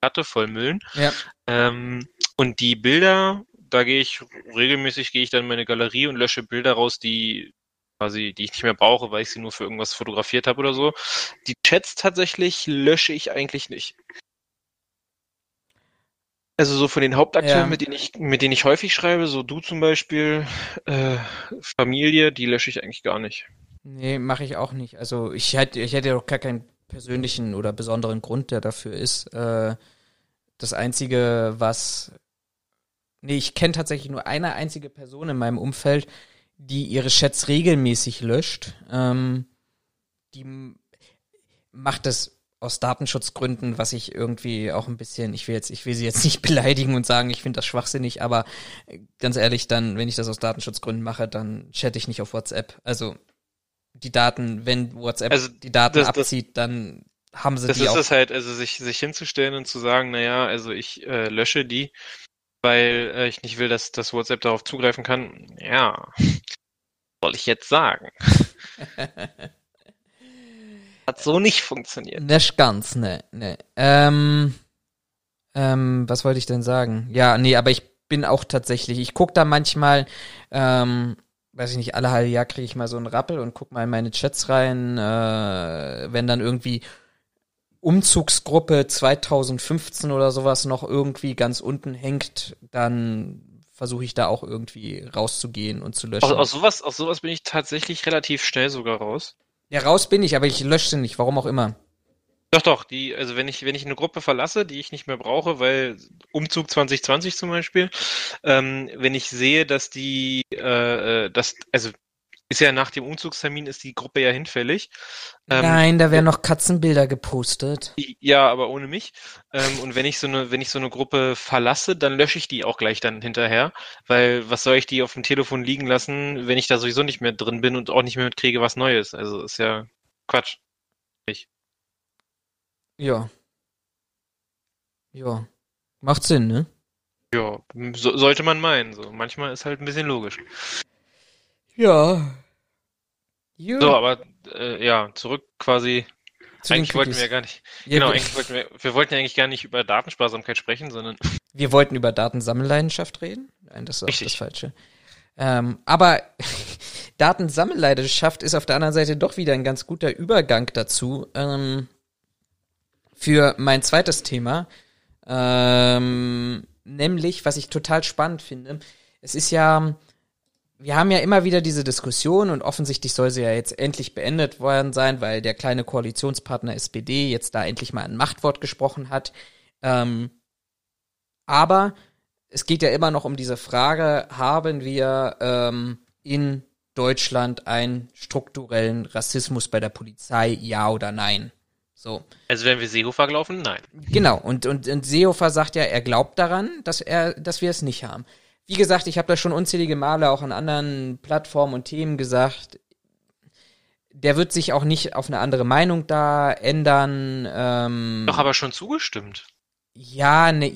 Platte vollmüllen. Ja. Ähm, und die Bilder, da gehe ich regelmäßig, gehe ich dann in meine Galerie und lösche Bilder raus, die quasi, die ich nicht mehr brauche, weil ich sie nur für irgendwas fotografiert habe oder so. Die Chats tatsächlich lösche ich eigentlich nicht. Also so von den Hauptakteuren, ja. mit denen ich, mit denen ich häufig schreibe, so du zum Beispiel, äh, Familie, die lösche ich eigentlich gar nicht. Nee, mache ich auch nicht. Also ich hätte, ich hätte auch gar keinen persönlichen oder besonderen Grund, der dafür ist. Äh, das Einzige, was. Nee, ich kenne tatsächlich nur eine einzige Person in meinem Umfeld, die ihre Chats regelmäßig löscht. Ähm, die macht das aus Datenschutzgründen, was ich irgendwie auch ein bisschen, ich will jetzt, ich will sie jetzt nicht beleidigen und sagen, ich finde das schwachsinnig, aber äh, ganz ehrlich, dann, wenn ich das aus Datenschutzgründen mache, dann chatte ich nicht auf WhatsApp. Also die Daten, wenn WhatsApp also, die Daten das, abzieht, dann haben sie das die ist es halt, also sich, sich hinzustellen und zu sagen, naja, also ich äh, lösche die, weil äh, ich nicht will, dass das WhatsApp darauf zugreifen kann. Ja, soll ich jetzt sagen? Hat so nicht funktioniert. Nicht ganz, ne, ne. Ähm, ähm, was wollte ich denn sagen? Ja, nee, aber ich bin auch tatsächlich, ich guck da manchmal, ähm, weiß ich nicht, alle halbe Jahr kriege ich mal so einen Rappel und guck mal in meine Chats rein, äh, wenn dann irgendwie Umzugsgruppe 2015 oder sowas noch irgendwie ganz unten hängt, dann versuche ich da auch irgendwie rauszugehen und zu löschen. Aus, aus, sowas, aus sowas bin ich tatsächlich relativ schnell sogar raus. Ja, raus bin ich, aber ich lösche sie nicht, warum auch immer. Doch, doch, die, also wenn ich, wenn ich eine Gruppe verlasse, die ich nicht mehr brauche, weil Umzug 2020 zum Beispiel, ähm, wenn ich sehe, dass die, äh, äh dass, also ist ja nach dem Umzugstermin ist die Gruppe ja hinfällig. Ähm, Nein, da werden noch Katzenbilder gepostet. Ja, aber ohne mich. Ähm, und wenn ich so eine, wenn ich so eine Gruppe verlasse, dann lösche ich die auch gleich dann hinterher, weil was soll ich die auf dem Telefon liegen lassen, wenn ich da sowieso nicht mehr drin bin und auch nicht mehr mitkriege, was Neues. Also ist ja Quatsch. Ich. Ja. Ja. Macht Sinn, ne? Ja, so, sollte man meinen. So manchmal ist halt ein bisschen logisch. Ja. Gut. So, aber äh, ja, zurück quasi. Zu eigentlich wollten wir ja gar nicht. Ja, genau, eigentlich wollten wir, wir wollten ja eigentlich gar nicht über Datensparsamkeit sprechen, sondern. Wir wollten über Datensammelleidenschaft reden. Nein, das ist auch Richtig. das Falsche. Ähm, aber Datensammelleidenschaft ist auf der anderen Seite doch wieder ein ganz guter Übergang dazu ähm, für mein zweites Thema. Ähm, nämlich, was ich total spannend finde, es ist ja wir haben ja immer wieder diese Diskussion und offensichtlich soll sie ja jetzt endlich beendet worden sein, weil der kleine Koalitionspartner SPD jetzt da endlich mal ein Machtwort gesprochen hat. Ähm, aber es geht ja immer noch um diese Frage, haben wir ähm, in Deutschland einen strukturellen Rassismus bei der Polizei, ja oder nein? So. Also wenn wir Seehofer glauben, nein. Genau, und, und, und Seehofer sagt ja, er glaubt daran, dass er, dass wir es nicht haben wie gesagt, ich habe das schon unzählige Male auch an anderen Plattformen und Themen gesagt. Der wird sich auch nicht auf eine andere Meinung da ändern. Ähm, Doch, aber schon zugestimmt. Ja, ne,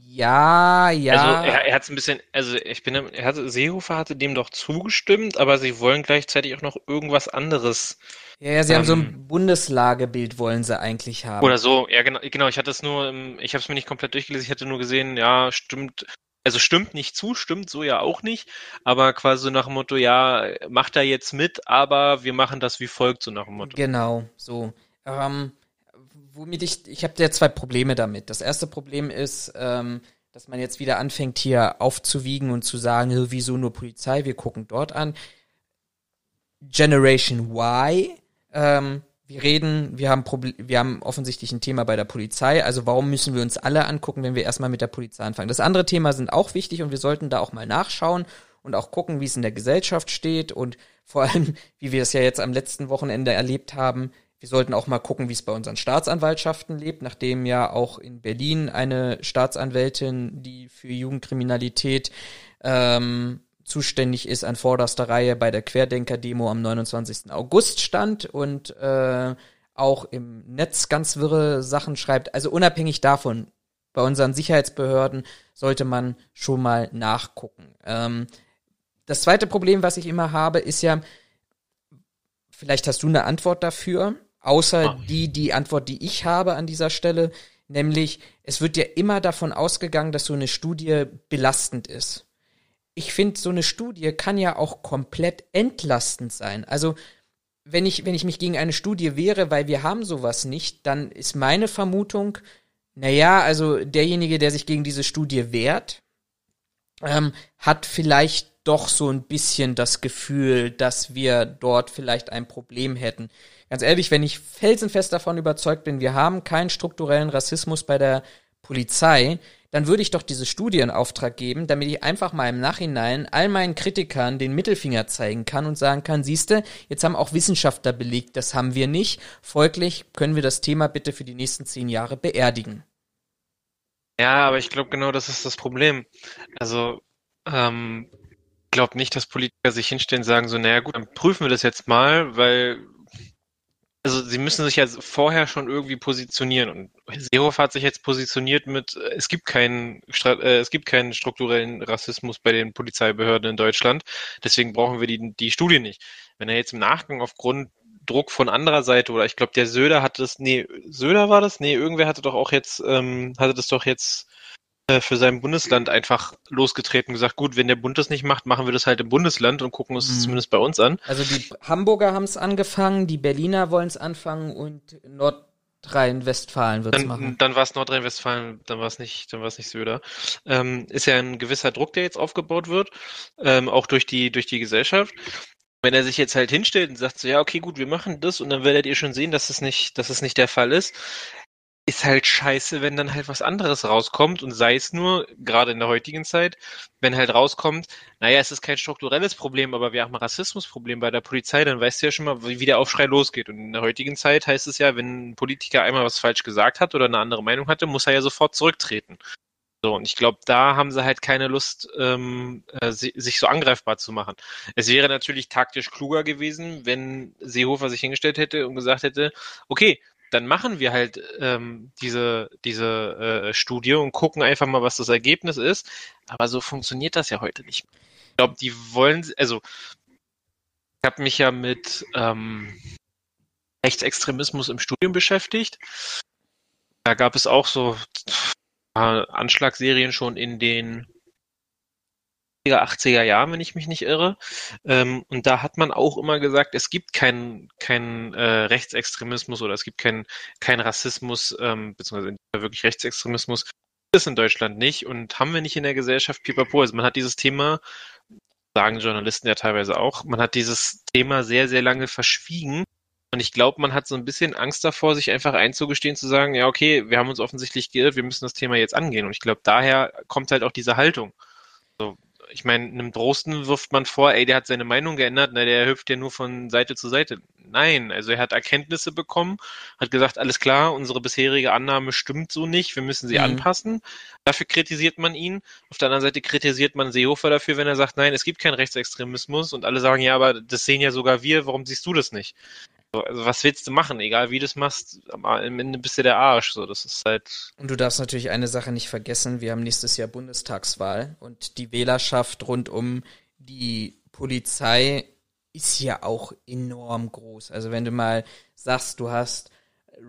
ja, ja. Also er, er hat es ein bisschen, also ich bin, er hatte, Seehofer hatte dem doch zugestimmt, aber sie wollen gleichzeitig auch noch irgendwas anderes. Ja, ja sie ähm, haben so ein ähm, Bundeslagebild wollen sie eigentlich haben. Oder so, ja genau, genau. Ich hatte es nur, ich habe es mir nicht komplett durchgelesen. Ich hatte nur gesehen, ja, stimmt also stimmt nicht zu, stimmt so ja auch nicht, aber quasi so nach dem Motto, ja, macht er jetzt mit, aber wir machen das wie folgt, so nach dem Motto. Genau, so. Ähm, womit ich, ich habe ja zwei Probleme damit. Das erste Problem ist, ähm, dass man jetzt wieder anfängt, hier aufzuwiegen und zu sagen, wieso nur Polizei, wir gucken dort an. Generation Y, ähm, wir reden, wir haben, wir haben offensichtlich ein Thema bei der Polizei, also warum müssen wir uns alle angucken, wenn wir erstmal mit der Polizei anfangen? Das andere Thema sind auch wichtig und wir sollten da auch mal nachschauen und auch gucken, wie es in der Gesellschaft steht und vor allem, wie wir es ja jetzt am letzten Wochenende erlebt haben, wir sollten auch mal gucken, wie es bei unseren Staatsanwaltschaften lebt, nachdem ja auch in Berlin eine Staatsanwältin, die für Jugendkriminalität ähm, zuständig ist, an vorderster Reihe bei der Querdenker-Demo am 29. August stand und äh, auch im Netz ganz wirre Sachen schreibt. Also unabhängig davon, bei unseren Sicherheitsbehörden sollte man schon mal nachgucken. Ähm, das zweite Problem, was ich immer habe, ist ja, vielleicht hast du eine Antwort dafür, außer die, die Antwort, die ich habe an dieser Stelle, nämlich es wird ja immer davon ausgegangen, dass so eine Studie belastend ist ich finde, so eine Studie kann ja auch komplett entlastend sein. Also, wenn ich, wenn ich mich gegen eine Studie wehre, weil wir haben sowas nicht, dann ist meine Vermutung, naja, also derjenige, der sich gegen diese Studie wehrt, ähm, hat vielleicht doch so ein bisschen das Gefühl, dass wir dort vielleicht ein Problem hätten. Ganz ehrlich, wenn ich felsenfest davon überzeugt bin, wir haben keinen strukturellen Rassismus bei der Polizei, dann würde ich doch diese Studie in Auftrag geben, damit ich einfach mal im Nachhinein all meinen Kritikern den Mittelfinger zeigen kann und sagen kann, siehste, jetzt haben auch Wissenschaftler belegt, das haben wir nicht. Folglich können wir das Thema bitte für die nächsten zehn Jahre beerdigen. Ja, aber ich glaube genau, das ist das Problem. Also, ähm, glaube nicht, dass Politiker sich hinstellen und sagen so, naja gut, dann prüfen wir das jetzt mal, weil also sie müssen sich ja vorher schon irgendwie positionieren und Seehofer hat sich jetzt positioniert mit es gibt keinen äh, es gibt keinen strukturellen Rassismus bei den Polizeibehörden in Deutschland, deswegen brauchen wir die die Studie nicht. Wenn er jetzt im Nachgang aufgrund Druck von anderer Seite oder ich glaube der Söder hat das nee Söder war das nee irgendwer hatte doch auch jetzt ähm, hatte das doch jetzt äh, für sein Bundesland einfach losgetreten und gesagt, gut, wenn der Bund das nicht macht, machen wir das halt im Bundesland und gucken uns mhm. zumindest bei uns an. Also die Hamburger haben es angefangen, die Berliner wollen es anfangen und Nordrhein-Westfalen wird es machen. Dann war es Nordrhein-Westfalen, dann war es nicht, dann war es nicht Söder. Ähm, ist ja ein gewisser Druck, der jetzt aufgebaut wird, ähm, auch durch die durch die Gesellschaft. Wenn er sich jetzt halt hinstellt und sagt so, ja, okay, gut, wir machen das und dann werdet ihr schon sehen, dass es nicht, dass es nicht der Fall ist, ist halt scheiße, wenn dann halt was anderes rauskommt und sei es nur, gerade in der heutigen Zeit, wenn halt rauskommt, naja, es ist kein strukturelles Problem, aber wir haben ein Rassismusproblem bei der Polizei, dann weißt du ja schon mal, wie der Aufschrei losgeht. Und in der heutigen Zeit heißt es ja, wenn ein Politiker einmal was falsch gesagt hat oder eine andere Meinung hatte, muss er ja sofort zurücktreten. So, und ich glaube, da haben sie halt keine Lust, ähm, äh, sich so angreifbar zu machen. Es wäre natürlich taktisch kluger gewesen, wenn Seehofer sich hingestellt hätte und gesagt hätte, okay, dann machen wir halt ähm, diese, diese äh, Studie und gucken einfach mal, was das Ergebnis ist. Aber so funktioniert das ja heute nicht. Ich glaube, die wollen, also ich habe mich ja mit ähm, Rechtsextremismus im Studium beschäftigt. Da gab es auch so äh, Anschlagsserien schon in den 80er Jahren, wenn ich mich nicht irre. Ähm, und da hat man auch immer gesagt, es gibt keinen kein, äh, Rechtsextremismus oder es gibt keinen kein Rassismus, ähm, beziehungsweise wirklich Rechtsextremismus. Das ist in Deutschland nicht und haben wir nicht in der Gesellschaft pipapo. Also man hat dieses Thema, sagen Journalisten ja teilweise auch, man hat dieses Thema sehr, sehr lange verschwiegen. Und ich glaube, man hat so ein bisschen Angst davor, sich einfach einzugestehen, zu sagen, ja, okay, wir haben uns offensichtlich geirrt, wir müssen das Thema jetzt angehen. Und ich glaube, daher kommt halt auch diese Haltung. So, ich meine, einem Drosten wirft man vor, ey, der hat seine Meinung geändert, na, der hüpft ja nur von Seite zu Seite. Nein, also er hat Erkenntnisse bekommen, hat gesagt, alles klar, unsere bisherige Annahme stimmt so nicht, wir müssen sie mhm. anpassen. Dafür kritisiert man ihn. Auf der anderen Seite kritisiert man Seehofer dafür, wenn er sagt, nein, es gibt keinen Rechtsextremismus und alle sagen, ja, aber das sehen ja sogar wir, warum siehst du das nicht? Also was willst du machen? Egal wie du das machst, am Ende bist du der Arsch. So, das ist halt. Und du darfst natürlich eine Sache nicht vergessen. Wir haben nächstes Jahr Bundestagswahl und die Wählerschaft rund um die Polizei ist ja auch enorm groß. Also wenn du mal sagst, du hast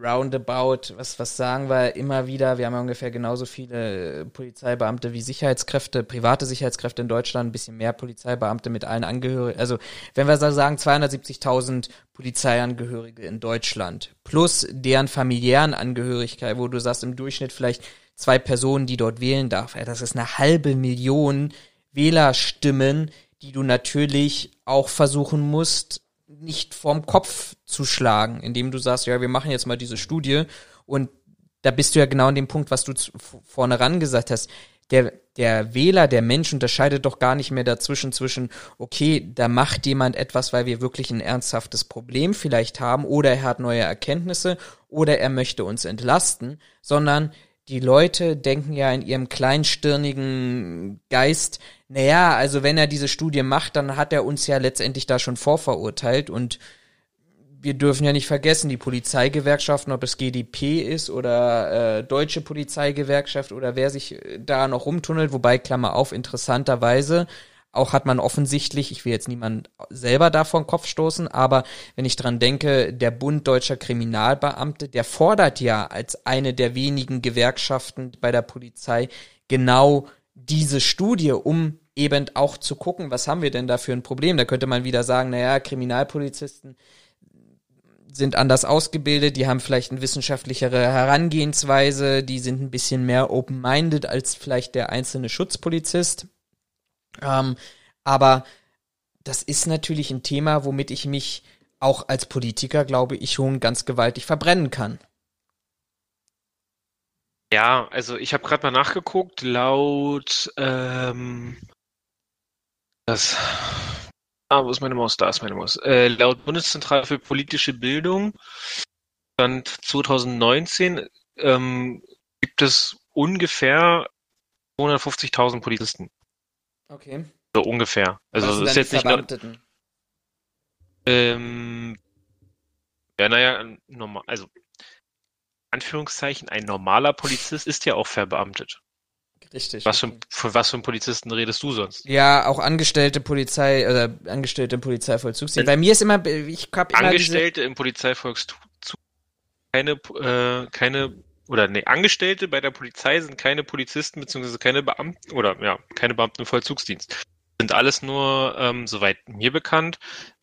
roundabout, was, was sagen wir immer wieder, wir haben ja ungefähr genauso viele Polizeibeamte wie Sicherheitskräfte, private Sicherheitskräfte in Deutschland, ein bisschen mehr Polizeibeamte mit allen Angehörigen. Also wenn wir sagen 270.000 Polizeiangehörige in Deutschland plus deren familiären Angehörigkeit, wo du sagst im Durchschnitt vielleicht zwei Personen, die dort wählen darf, das ist eine halbe Million Wählerstimmen, die du natürlich auch versuchen musst, nicht vorm Kopf zu schlagen, indem du sagst, ja, wir machen jetzt mal diese Studie und da bist du ja genau an dem Punkt, was du vorne ran gesagt hast. Der, der Wähler, der Mensch unterscheidet doch gar nicht mehr dazwischen zwischen, okay, da macht jemand etwas, weil wir wirklich ein ernsthaftes Problem vielleicht haben oder er hat neue Erkenntnisse oder er möchte uns entlasten, sondern die Leute denken ja in ihrem kleinstirnigen Geist, naja, also wenn er diese Studie macht, dann hat er uns ja letztendlich da schon vorverurteilt und wir dürfen ja nicht vergessen, die Polizeigewerkschaften, ob es GDP ist oder äh, deutsche Polizeigewerkschaft oder wer sich da noch rumtunnelt, wobei, Klammer auf, interessanterweise auch hat man offensichtlich, ich will jetzt niemand selber da vor den Kopf stoßen, aber wenn ich dran denke, der Bund deutscher Kriminalbeamte, der fordert ja als eine der wenigen Gewerkschaften bei der Polizei genau diese Studie, um eben auch zu gucken, was haben wir denn da für ein Problem. Da könnte man wieder sagen, naja, Kriminalpolizisten sind anders ausgebildet, die haben vielleicht eine wissenschaftlichere Herangehensweise, die sind ein bisschen mehr open-minded als vielleicht der einzelne Schutzpolizist. Ähm, aber das ist natürlich ein Thema, womit ich mich auch als Politiker, glaube ich, schon ganz gewaltig verbrennen kann. Ja, also ich habe gerade mal nachgeguckt, laut ähm, das Ah, wo ist meine Maus? Da ist meine Maus. Äh, laut Bundeszentrale für politische Bildung Stand 2019 ähm, gibt es ungefähr 250.000 Polizisten. Okay. So ungefähr. Also Was das ist jetzt nicht nur, ähm, ja, naja, normal, also Anführungszeichen, ein normaler Polizist ist ja auch verbeamtet. Richtig. Was für, von was für einem Polizisten redest du sonst? Ja, auch angestellte Polizei oder Angestellte im Polizeivollzugsdienst. Wenn- Bei mir ist immer, ich hab immer Angestellte im Polizeivolkszug keine, äh, keine, oder nee, Angestellte bei der Polizei sind keine Polizisten beziehungsweise keine Beamten oder ja, keine Beamten im Vollzugsdienst. Sind alles nur, ähm, soweit mir bekannt,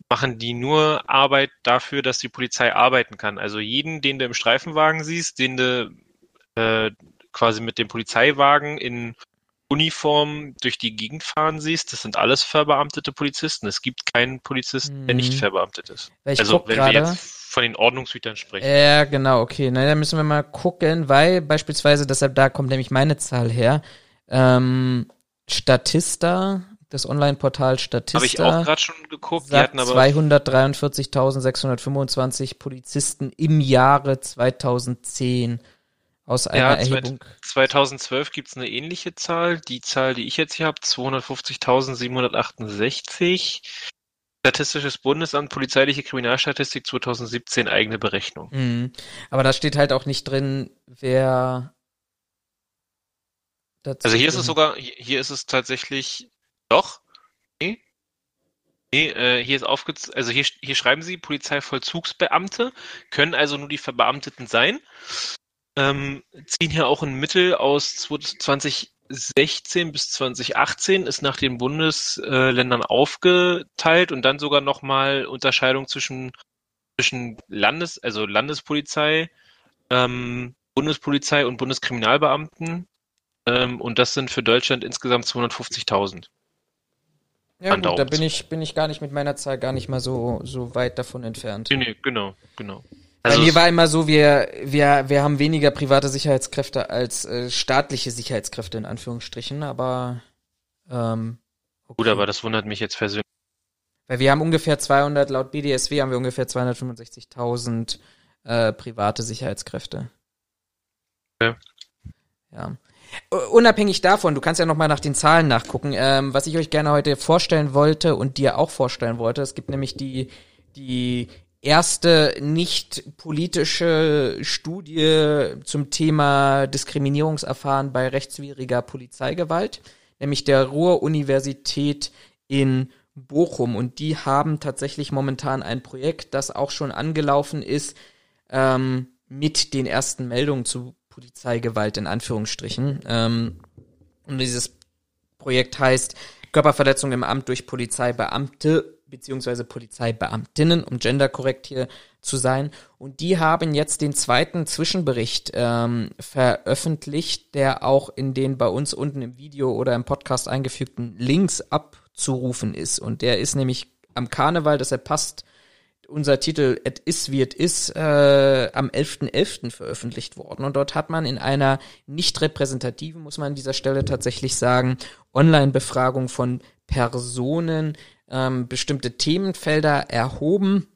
machen die nur Arbeit dafür, dass die Polizei arbeiten kann. Also jeden, den du im Streifenwagen siehst, den du äh, quasi mit dem Polizeiwagen in Uniform durch die Gegend fahren siehst, das sind alles verbeamtete Polizisten. Es gibt keinen Polizisten, der nicht Mhm. verbeamtet ist. Weil ich also wenn wir gerade. jetzt von den Ordnungshütern sprechen. Ja, genau, okay. Na, dann müssen wir mal gucken, weil beispielsweise, deshalb da kommt nämlich meine Zahl her. Ähm, Statista, das Online-Portal Statista. Habe ich auch gerade schon geguckt. Die hatten aber 243.625 Polizisten im Jahre 2010 aus einer Ja, Erhebung. 2012 gibt's eine ähnliche Zahl. Die Zahl, die ich jetzt hier habe, 250.768. Statistisches Bundesamt Polizeiliche Kriminalstatistik 2017 eigene Berechnung. Mhm. Aber da steht halt auch nicht drin, wer dazu Also hier ist es sogar, hier ist es tatsächlich doch. Nee. Nee, äh, hier ist aufge also hier, hier schreiben sie Polizeivollzugsbeamte, können also nur die Verbeamteten sein. Ähm, ziehen hier auch ein Mittel aus 2016 bis 2018, ist nach den Bundesländern aufgeteilt und dann sogar nochmal Unterscheidung zwischen, zwischen Landes, also Landespolizei, ähm, Bundespolizei und Bundeskriminalbeamten. Ähm, und das sind für Deutschland insgesamt 250.000. Ja gut, da bin ich, bin ich gar nicht mit meiner Zahl gar nicht mal so, so weit davon entfernt. Nee, nee, genau, genau. Bei Also mir es- war immer so, wir, wir, wir haben weniger private Sicherheitskräfte als äh, staatliche Sicherheitskräfte in Anführungsstrichen, aber ähm, okay. gut, aber das wundert mich jetzt persönlich. Weil wir haben ungefähr 200, laut BDSW haben wir ungefähr 265.000 äh, private Sicherheitskräfte. Ja. Ja. Unabhängig davon, du kannst ja noch mal nach den Zahlen nachgucken. Ähm, was ich euch gerne heute vorstellen wollte und dir auch vorstellen wollte, es gibt nämlich die, die erste nicht politische Studie zum Thema Diskriminierungserfahren bei rechtswidriger Polizeigewalt, nämlich der Ruhr-Universität in Bochum. Und die haben tatsächlich momentan ein Projekt, das auch schon angelaufen ist, ähm, mit den ersten Meldungen zu Polizeigewalt in Anführungsstrichen. Ähm, und dieses Projekt heißt Körperverletzung im Amt durch Polizeibeamte beziehungsweise Polizeibeamtinnen, um genderkorrekt hier zu sein. Und die haben jetzt den zweiten Zwischenbericht ähm, veröffentlicht, der auch in den bei uns unten im Video oder im Podcast eingefügten Links abzurufen ist. Und der ist nämlich am Karneval, deshalb passt unser Titel Et is wie et is äh, am 11.11. veröffentlicht worden. Und dort hat man in einer nicht repräsentativen, muss man an dieser Stelle tatsächlich sagen, Online-Befragung von Personen ähm, bestimmte Themenfelder erhoben.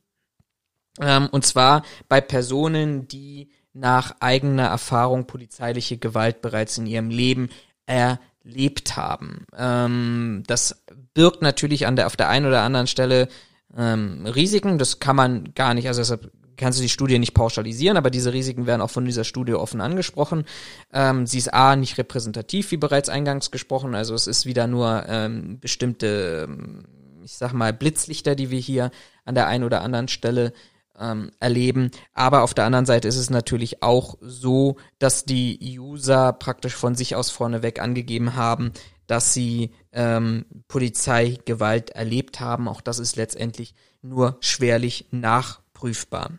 Ähm, und zwar bei Personen, die nach eigener Erfahrung polizeiliche Gewalt bereits in ihrem Leben erlebt haben. Ähm, das birgt natürlich an der, auf der einen oder anderen Stelle ähm, Risiken. Das kann man gar nicht, also deshalb kannst du die Studie nicht pauschalisieren, aber diese Risiken werden auch von dieser Studie offen angesprochen. Ähm, sie ist A, nicht repräsentativ, wie bereits eingangs gesprochen, also es ist wieder nur ähm, bestimmte, ähm, ich sag mal, Blitzlichter, die wir hier an der einen oder anderen Stelle ähm, erleben. Aber auf der anderen Seite ist es natürlich auch so, dass die User praktisch von sich aus vorneweg angegeben haben, dass sie ähm, Polizeigewalt erlebt haben. Auch das ist letztendlich nur schwerlich nachprüfbar.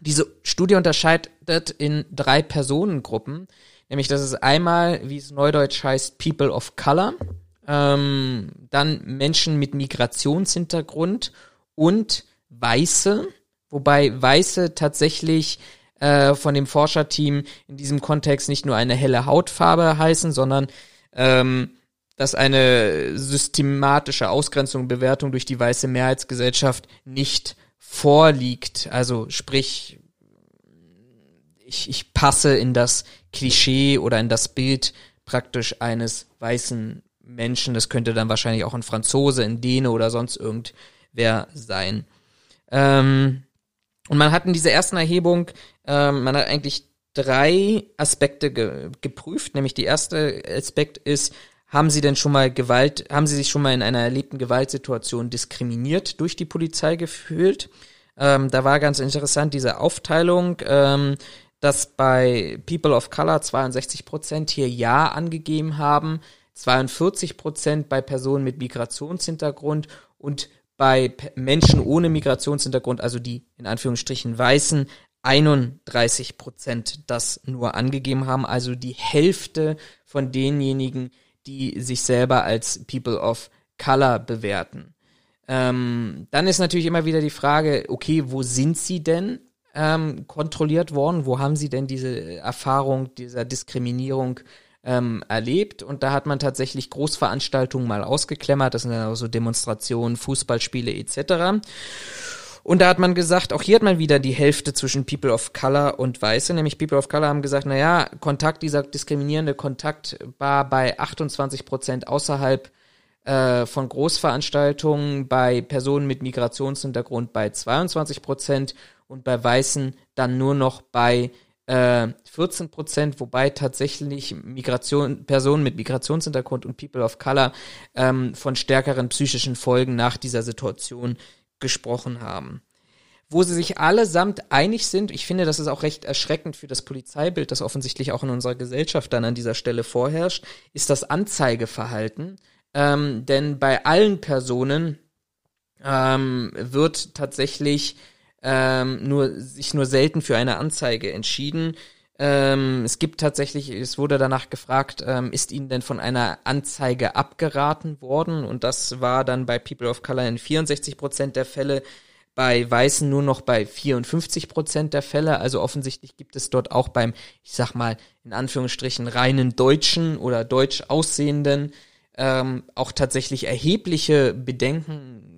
Diese Studie unterscheidet in drei Personengruppen. Nämlich das ist einmal, wie es neudeutsch heißt, People of Color, ähm, dann Menschen mit Migrationshintergrund und Weiße, wobei Weiße tatsächlich äh, von dem Forscherteam in diesem Kontext nicht nur eine helle Hautfarbe heißen, sondern ähm, dass eine systematische Ausgrenzung, Bewertung durch die weiße Mehrheitsgesellschaft nicht vorliegt. Also sprich, ich, ich passe in das Klischee oder in das Bild praktisch eines weißen Menschen. Das könnte dann wahrscheinlich auch ein Franzose, ein Däne oder sonst irgendwer sein. Ähm, und man hat in dieser ersten Erhebung, ähm, man hat eigentlich drei Aspekte ge geprüft. Nämlich die erste Aspekt ist, haben Sie denn schon mal Gewalt, haben Sie sich schon mal in einer erlebten Gewaltsituation diskriminiert durch die Polizei gefühlt? Ähm, da war ganz interessant diese Aufteilung, ähm, dass bei People of Color 62 Prozent hier Ja angegeben haben, 42 Prozent bei Personen mit Migrationshintergrund und bei Menschen ohne Migrationshintergrund, also die in Anführungsstrichen Weißen, 31 Prozent das nur angegeben haben, also die Hälfte von denjenigen, die sich selber als People of Color bewerten. Ähm, dann ist natürlich immer wieder die Frage, okay, wo sind sie denn ähm, kontrolliert worden? Wo haben sie denn diese Erfahrung dieser Diskriminierung ähm, erlebt? Und da hat man tatsächlich Großveranstaltungen mal ausgeklemmert. Das sind dann auch so Demonstrationen, Fußballspiele etc. Und da hat man gesagt, auch hier hat man wieder die Hälfte zwischen People of Color und Weiße, nämlich People of Color haben gesagt, naja, Kontakt, dieser diskriminierende Kontakt war bei 28 Prozent außerhalb äh, von Großveranstaltungen, bei Personen mit Migrationshintergrund bei 22 Prozent und bei Weißen dann nur noch bei äh, 14 Prozent, wobei tatsächlich Migration, Personen mit Migrationshintergrund und People of Color ähm, von stärkeren psychischen Folgen nach dieser Situation gesprochen haben. Wo sie sich allesamt einig sind, ich finde, das ist auch recht erschreckend für das Polizeibild, das offensichtlich auch in unserer Gesellschaft dann an dieser Stelle vorherrscht, ist das Anzeigeverhalten. Ähm, denn bei allen Personen ähm, wird tatsächlich ähm, nur sich nur selten für eine Anzeige entschieden. Ähm, es gibt tatsächlich, es wurde danach gefragt, ähm, ist Ihnen denn von einer Anzeige abgeraten worden? Und das war dann bei People of Color in 64 Prozent der Fälle, bei Weißen nur noch bei 54 Prozent der Fälle. Also offensichtlich gibt es dort auch beim, ich sag mal, in Anführungsstrichen reinen Deutschen oder deutsch aussehenden ähm, auch tatsächlich erhebliche Bedenken,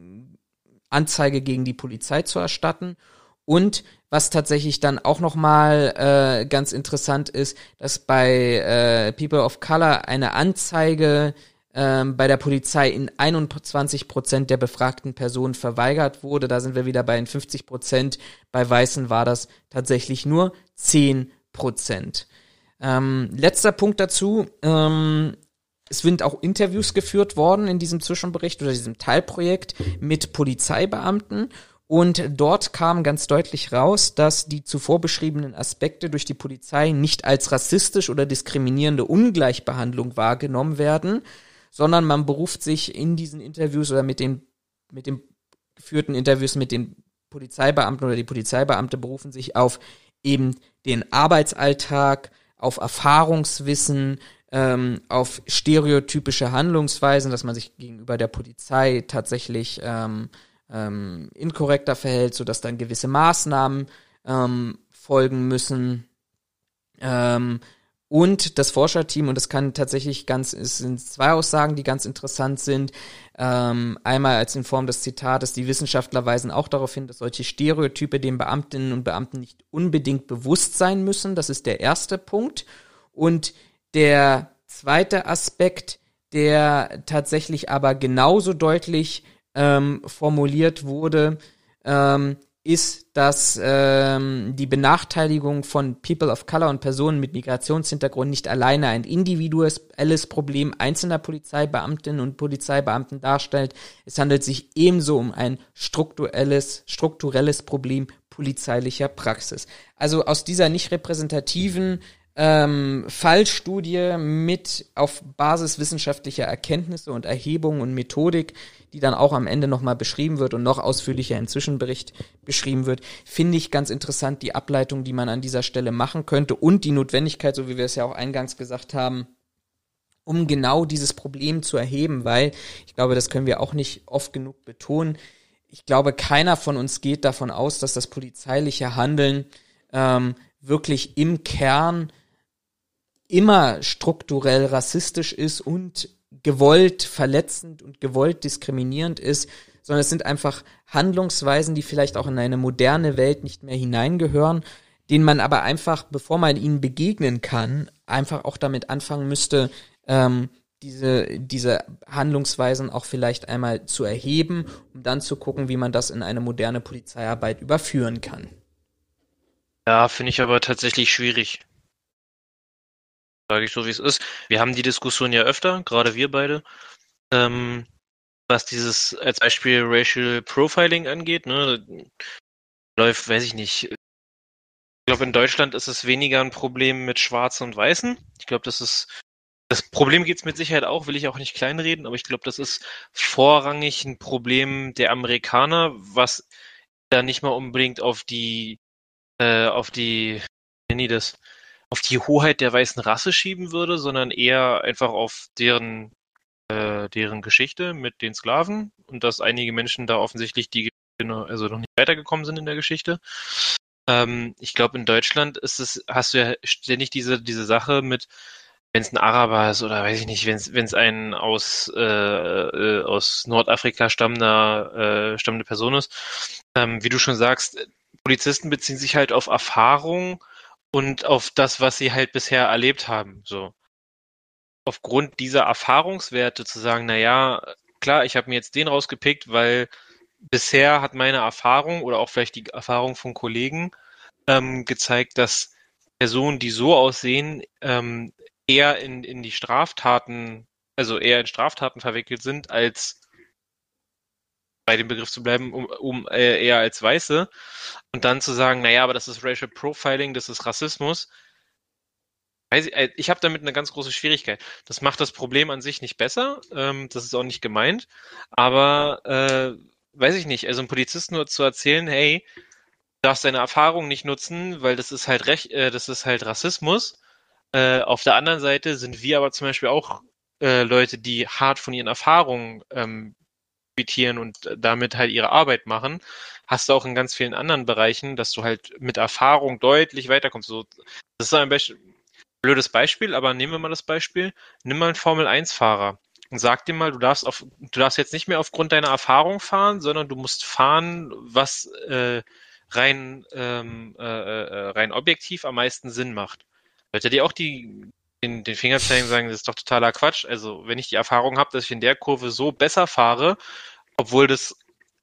Anzeige gegen die Polizei zu erstatten. Und was tatsächlich dann auch nochmal äh, ganz interessant ist, dass bei äh, People of Color eine Anzeige ähm, bei der Polizei in 21 Prozent der befragten Personen verweigert wurde. Da sind wir wieder bei den 50 Prozent. Bei Weißen war das tatsächlich nur 10 Prozent. Ähm, letzter Punkt dazu. Ähm, es sind auch Interviews geführt worden in diesem Zwischenbericht oder diesem Teilprojekt mit Polizeibeamten. Und dort kam ganz deutlich raus, dass die zuvor beschriebenen Aspekte durch die Polizei nicht als rassistisch oder diskriminierende Ungleichbehandlung wahrgenommen werden, sondern man beruft sich in diesen Interviews oder mit den, mit den geführten Interviews mit den Polizeibeamten oder die Polizeibeamte berufen sich auf eben den Arbeitsalltag, auf Erfahrungswissen, ähm, auf stereotypische Handlungsweisen, dass man sich gegenüber der Polizei tatsächlich ähm, ähm, inkorrekter verhält, sodass dann gewisse Maßnahmen ähm, folgen müssen. Ähm, und das Forscherteam, und das kann tatsächlich ganz, es sind zwei Aussagen, die ganz interessant sind. Ähm, einmal als in Form des Zitates, die Wissenschaftler weisen auch darauf hin, dass solche Stereotype den Beamtinnen und Beamten nicht unbedingt bewusst sein müssen. Das ist der erste Punkt. Und der zweite Aspekt, der tatsächlich aber genauso deutlich ähm, formuliert wurde, ähm, ist, dass ähm, die Benachteiligung von People of Color und Personen mit Migrationshintergrund nicht alleine ein individuelles Problem einzelner Polizeibeamtinnen und Polizeibeamten darstellt. Es handelt sich ebenso um ein strukturelles, strukturelles Problem polizeilicher Praxis. Also aus dieser nicht repräsentativen ähm, Fallstudie mit auf Basis wissenschaftlicher Erkenntnisse und Erhebungen und Methodik, die dann auch am Ende nochmal beschrieben wird und noch ausführlicher im Zwischenbericht beschrieben wird, finde ich ganz interessant die Ableitung, die man an dieser Stelle machen könnte und die Notwendigkeit, so wie wir es ja auch eingangs gesagt haben, um genau dieses Problem zu erheben, weil ich glaube, das können wir auch nicht oft genug betonen. Ich glaube, keiner von uns geht davon aus, dass das polizeiliche Handeln ähm, wirklich im Kern immer strukturell rassistisch ist und gewollt verletzend und gewollt diskriminierend ist, sondern es sind einfach Handlungsweisen, die vielleicht auch in eine moderne Welt nicht mehr hineingehören, denen man aber einfach, bevor man ihnen begegnen kann, einfach auch damit anfangen müsste, ähm, diese, diese Handlungsweisen auch vielleicht einmal zu erheben, um dann zu gucken, wie man das in eine moderne Polizeiarbeit überführen kann. Ja, finde ich aber tatsächlich schwierig. Sage ich so, wie es ist. Wir haben die Diskussion ja öfter, gerade wir beide, ähm, was dieses als Beispiel Racial Profiling angeht. Ne? Läuft, weiß ich nicht. Ich glaube, in Deutschland ist es weniger ein Problem mit Schwarzen und Weißen. Ich glaube, das ist das Problem gibt es mit Sicherheit auch, will ich auch nicht kleinreden, aber ich glaube, das ist vorrangig ein Problem der Amerikaner, was da nicht mal unbedingt auf die, äh, auf die, wie das, auf die Hoheit der weißen Rasse schieben würde, sondern eher einfach auf deren, äh, deren Geschichte mit den Sklaven und dass einige Menschen da offensichtlich die, also noch nicht weitergekommen sind in der Geschichte. Ähm, ich glaube, in Deutschland ist es, hast du ja ständig diese, diese Sache mit, wenn es ein Araber ist oder weiß ich nicht, wenn es ein aus, äh, äh, aus Nordafrika stammender, äh, stammende Person ist. Ähm, wie du schon sagst, Polizisten beziehen sich halt auf Erfahrung und auf das, was sie halt bisher erlebt haben. So. Aufgrund dieser Erfahrungswerte zu sagen, na ja, klar, ich habe mir jetzt den rausgepickt, weil bisher hat meine Erfahrung oder auch vielleicht die Erfahrung von Kollegen ähm, gezeigt, dass Personen, die so aussehen, ähm, eher in, in die Straftaten, also eher in Straftaten verwickelt sind, als bei dem Begriff zu bleiben, um, um äh, eher als Weiße. Und dann zu sagen, naja, aber das ist Racial Profiling, das ist Rassismus. Ich, äh, ich habe damit eine ganz große Schwierigkeit. Das macht das Problem an sich nicht besser, ähm, das ist auch nicht gemeint, aber äh, weiß ich nicht, also einem Polizisten nur zu erzählen, hey, du darfst deine Erfahrung nicht nutzen, weil das ist halt recht, äh, das ist halt Rassismus, äh, auf der anderen Seite sind wir aber zum Beispiel auch äh, Leute, die hart von ihren Erfahrungen ähm, profitieren und damit halt ihre Arbeit machen. Hast du auch in ganz vielen anderen Bereichen, dass du halt mit Erfahrung deutlich weiterkommst. So, das ist ein Be blödes Beispiel, aber nehmen wir mal das Beispiel. Nimm mal einen Formel-1-Fahrer und sag dir mal, du darfst auf, du darfst jetzt nicht mehr aufgrund deiner Erfahrung fahren, sondern du musst fahren, was äh, rein, ähm, äh, äh, rein objektiv am meisten Sinn macht. Leute, die auch die, den, den Finger zeigen sagen, das ist doch totaler Quatsch. Also, wenn ich die Erfahrung habe, dass ich in der Kurve so besser fahre, obwohl das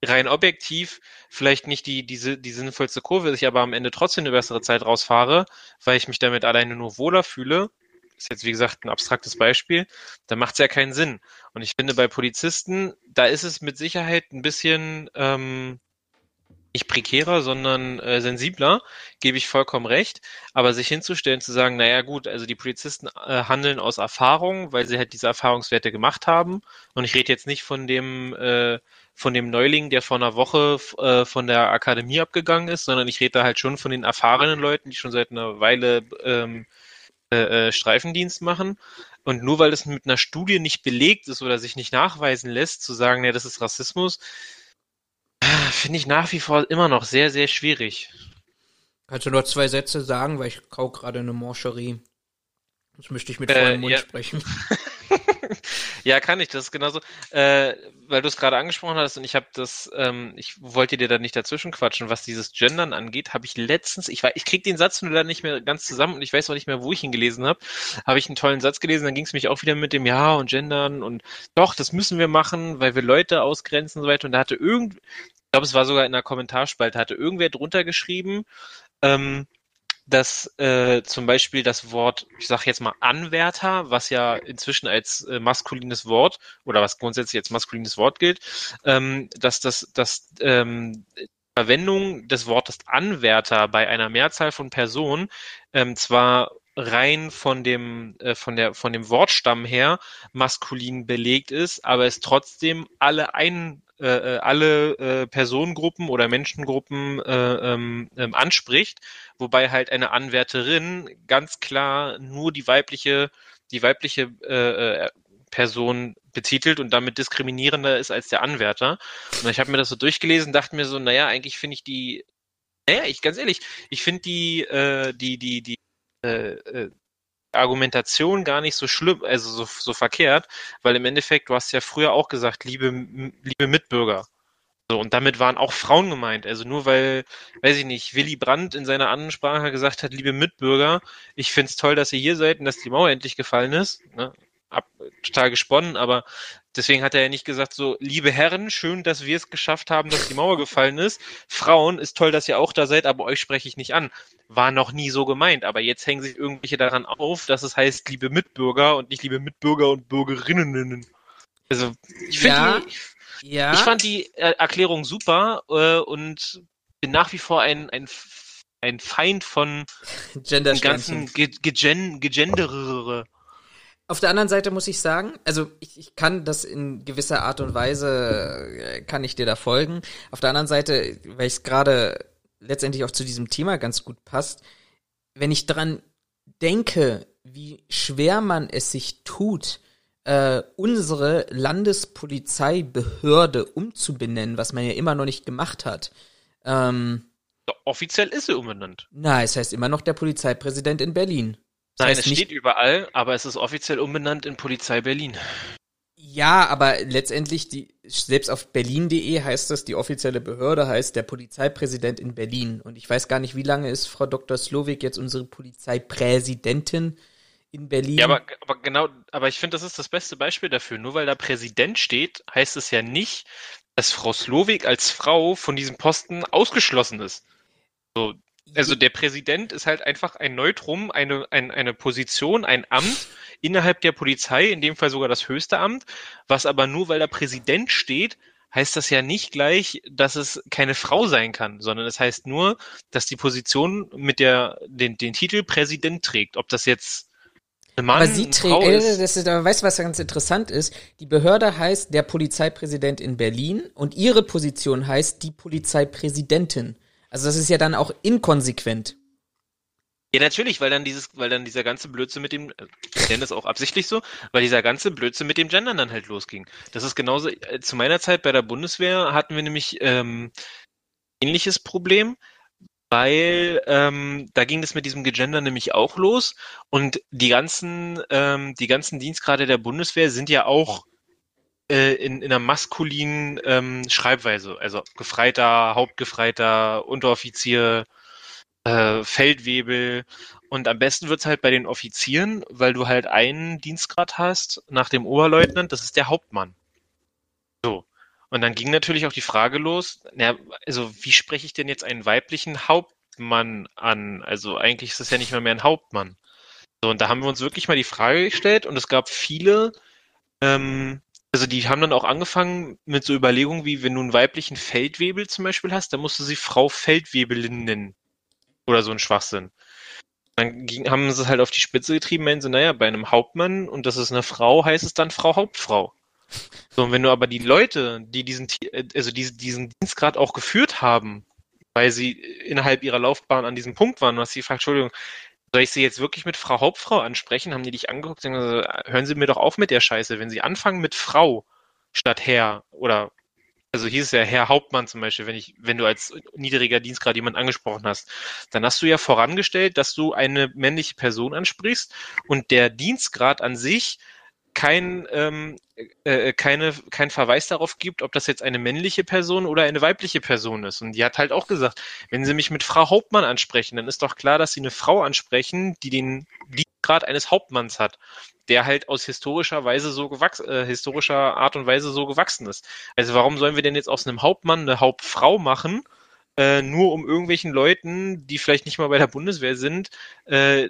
rein objektiv vielleicht nicht die, diese, die sinnvollste Kurve ist, ich aber am Ende trotzdem eine bessere Zeit rausfahre, weil ich mich damit alleine nur wohler fühle, ist jetzt wie gesagt ein abstraktes Beispiel, dann macht es ja keinen Sinn. Und ich finde bei Polizisten, da ist es mit Sicherheit ein bisschen ähm, nicht prekärer, sondern äh, sensibler, gebe ich vollkommen recht. Aber sich hinzustellen, zu sagen, naja gut, also die Polizisten äh, handeln aus Erfahrung, weil sie halt diese Erfahrungswerte gemacht haben. Und ich rede jetzt nicht von dem, äh, von dem Neuling, der vor einer Woche äh, von der Akademie abgegangen ist, sondern ich rede da halt schon von den erfahrenen Leuten, die schon seit einer Weile ähm, äh, äh Streifendienst machen. Und nur weil das mit einer Studie nicht belegt ist oder sich nicht nachweisen lässt, zu sagen, ja, das ist Rassismus, finde ich nach wie vor immer noch sehr, sehr schwierig. Kannst du noch zwei Sätze sagen, weil ich kau gerade eine Mancherie. Das möchte ich mit äh, vollem Mund ja. sprechen. ja, kann ich. Das ist genauso, äh, weil du es gerade angesprochen hast und ich habe das, ähm, ich wollte dir da nicht dazwischen quatschen, was dieses Gendern angeht, habe ich letztens, ich ich krieg den Satz nur da nicht mehr ganz zusammen und ich weiß auch nicht mehr, wo ich ihn gelesen habe, habe ich einen tollen Satz gelesen, dann ging es mich auch wieder mit dem Ja und Gendern und doch, das müssen wir machen, weil wir Leute ausgrenzen und so weiter und da hatte irgend, glaube, es war sogar in der Kommentarspalte, hatte irgendwer drunter geschrieben, ähm, dass äh, zum Beispiel das Wort, ich sage jetzt mal Anwärter, was ja inzwischen als äh, maskulines Wort oder was grundsätzlich als maskulines Wort gilt, ähm, dass das, dass ähm, Verwendung des Wortes Anwärter bei einer Mehrzahl von Personen ähm, zwar rein von dem äh, von der von dem Wortstamm her maskulin belegt ist, aber es trotzdem alle ein äh, äh, alle äh, Personengruppen oder Menschengruppen äh, ähm, ähm, anspricht, wobei halt eine Anwärterin ganz klar nur die weibliche, die weibliche äh, äh, Person betitelt und damit diskriminierender ist als der Anwärter. Und ich habe mir das so durchgelesen, dachte mir so, naja, eigentlich finde ich die Naja, ich ganz ehrlich, ich finde die, äh, die, die, die äh, äh, Argumentation gar nicht so schlimm, also so, so verkehrt, weil im Endeffekt, du hast ja früher auch gesagt, liebe, liebe Mitbürger. So, und damit waren auch Frauen gemeint. Also nur weil, weiß ich nicht, Willy Brandt in seiner Ansprache gesagt hat, liebe Mitbürger, ich find's toll, dass ihr hier seid und dass die Mauer endlich gefallen ist. Ne? Ab, total gesponnen, aber deswegen hat er ja nicht gesagt, so, liebe Herren, schön, dass wir es geschafft haben, dass die Mauer gefallen ist. Frauen, ist toll, dass ihr auch da seid, aber euch spreche ich nicht an. War noch nie so gemeint, aber jetzt hängen sich irgendwelche daran auf, dass es heißt, liebe Mitbürger und nicht liebe Mitbürger und Bürgerinnen. Also, ich finde Ja. Ja. ich fand die äh, Erklärung super äh, und bin nach wie vor ein, ein, ein Feind von Gender dem ganzen Ge Gegen Gegendere. Auf der anderen Seite muss ich sagen, also ich, ich kann das in gewisser Art und Weise, äh, kann ich dir da folgen. Auf der anderen Seite, weil es gerade letztendlich auch zu diesem Thema ganz gut passt, wenn ich dran denke, wie schwer man es sich tut, äh, unsere Landespolizeibehörde umzubenennen, was man ja immer noch nicht gemacht hat. Ähm, Offiziell ist sie umbenannt. na, es heißt immer noch der Polizeipräsident in Berlin. Das Nein, es steht überall, aber es ist offiziell umbenannt in Polizei Berlin. Ja, aber letztendlich, die, selbst auf berlin.de heißt das, die offizielle Behörde heißt der Polizeipräsident in Berlin. Und ich weiß gar nicht, wie lange ist Frau Dr. Slowik jetzt unsere Polizeipräsidentin in Berlin? Ja, aber, aber genau, aber ich finde, das ist das beste Beispiel dafür. Nur weil da Präsident steht, heißt es ja nicht, dass Frau Slowik als Frau von diesem Posten ausgeschlossen ist. So, also der Präsident ist halt einfach ein Neutrum, eine, ein, eine Position, ein Amt innerhalb der Polizei, in dem Fall sogar das höchste Amt, was aber nur weil da Präsident steht, heißt das ja nicht gleich, dass es keine Frau sein kann, sondern es heißt nur, dass die Position mit der, den, den Titel Präsident trägt. Ob das jetzt ein Mann, aber sie eine trägt, Frau äh, ist. das ist, aber weißt du, was ganz interessant ist? Die Behörde heißt der Polizeipräsident in Berlin und ihre Position heißt die Polizeipräsidentin. Also das ist ja dann auch inkonsequent. Ja, natürlich, weil dann dieses, weil dann dieser ganze Blödsinn mit dem, äh, ich nenne das auch absichtlich so, weil dieser ganze Blödsinn mit dem Gendern dann halt losging. Das ist genauso, äh, zu meiner Zeit bei der Bundeswehr hatten wir nämlich ähm, ähnliches Problem, weil ähm, da ging das mit diesem Gegender nämlich auch los und die ganzen, ähm, die ganzen Dienstgrade der Bundeswehr sind ja auch äh, in, in einer maskulinen ähm, Schreibweise, also Gefreiter, Hauptgefreiter, Unteroffizier, äh, Feldwebel und am besten wird's halt bei den Offizieren, weil du halt einen Dienstgrad hast nach dem Oberleutnant, das ist der Hauptmann. So. Und dann ging natürlich auch die Frage los, na, also wie spreche ich denn jetzt einen weiblichen Hauptmann an? Also eigentlich ist es ja nicht mal mehr ein Hauptmann. So, und da haben wir uns wirklich mal die Frage gestellt und es gab viele, ähm, also die haben dann auch angefangen mit so Überlegungen wie, wenn du einen weiblichen Feldwebel zum Beispiel hast, dann musst du sie Frau Feldwebelin nennen. Oder so ein Schwachsinn. Dann ging, haben sie es halt auf die Spitze getrieben, meinen sie, naja, bei einem Hauptmann und das ist eine Frau, heißt es dann Frau Hauptfrau. So, und wenn du aber die Leute, die diesen, äh, also diesen, diesen Dienstgrad auch geführt haben, weil sie innerhalb ihrer Laufbahn an diesem Punkt waren, hast sie gefragt, Entschuldigung, soll ich sie jetzt wirklich mit Frau Hauptfrau ansprechen? Haben die dich angeguckt gesagt, hören Sie mir doch auf mit der Scheiße, wenn Sie anfangen mit Frau statt Herr oder also hieß es ja Herr Hauptmann zum Beispiel, wenn ich, wenn du als niedriger Dienstgrad jemanden angesprochen hast, dann hast du ja vorangestellt, dass du eine männliche Person ansprichst und der Dienstgrad an sich kein, ähm, äh, keine, kein Verweis darauf gibt, ob das jetzt eine männliche Person oder eine weibliche Person ist. Und die hat halt auch gesagt, wenn sie mich mit Frau Hauptmann ansprechen, dann ist doch klar, dass sie eine Frau ansprechen, die den Dienstgrad eines Hauptmanns hat, der halt aus historischer Weise so gewachsen, äh, historischer Art und Weise so gewachsen ist. Also warum sollen wir denn jetzt aus einem Hauptmann eine Hauptfrau machen, äh, nur um irgendwelchen Leuten, die vielleicht nicht mal bei der Bundeswehr sind, äh,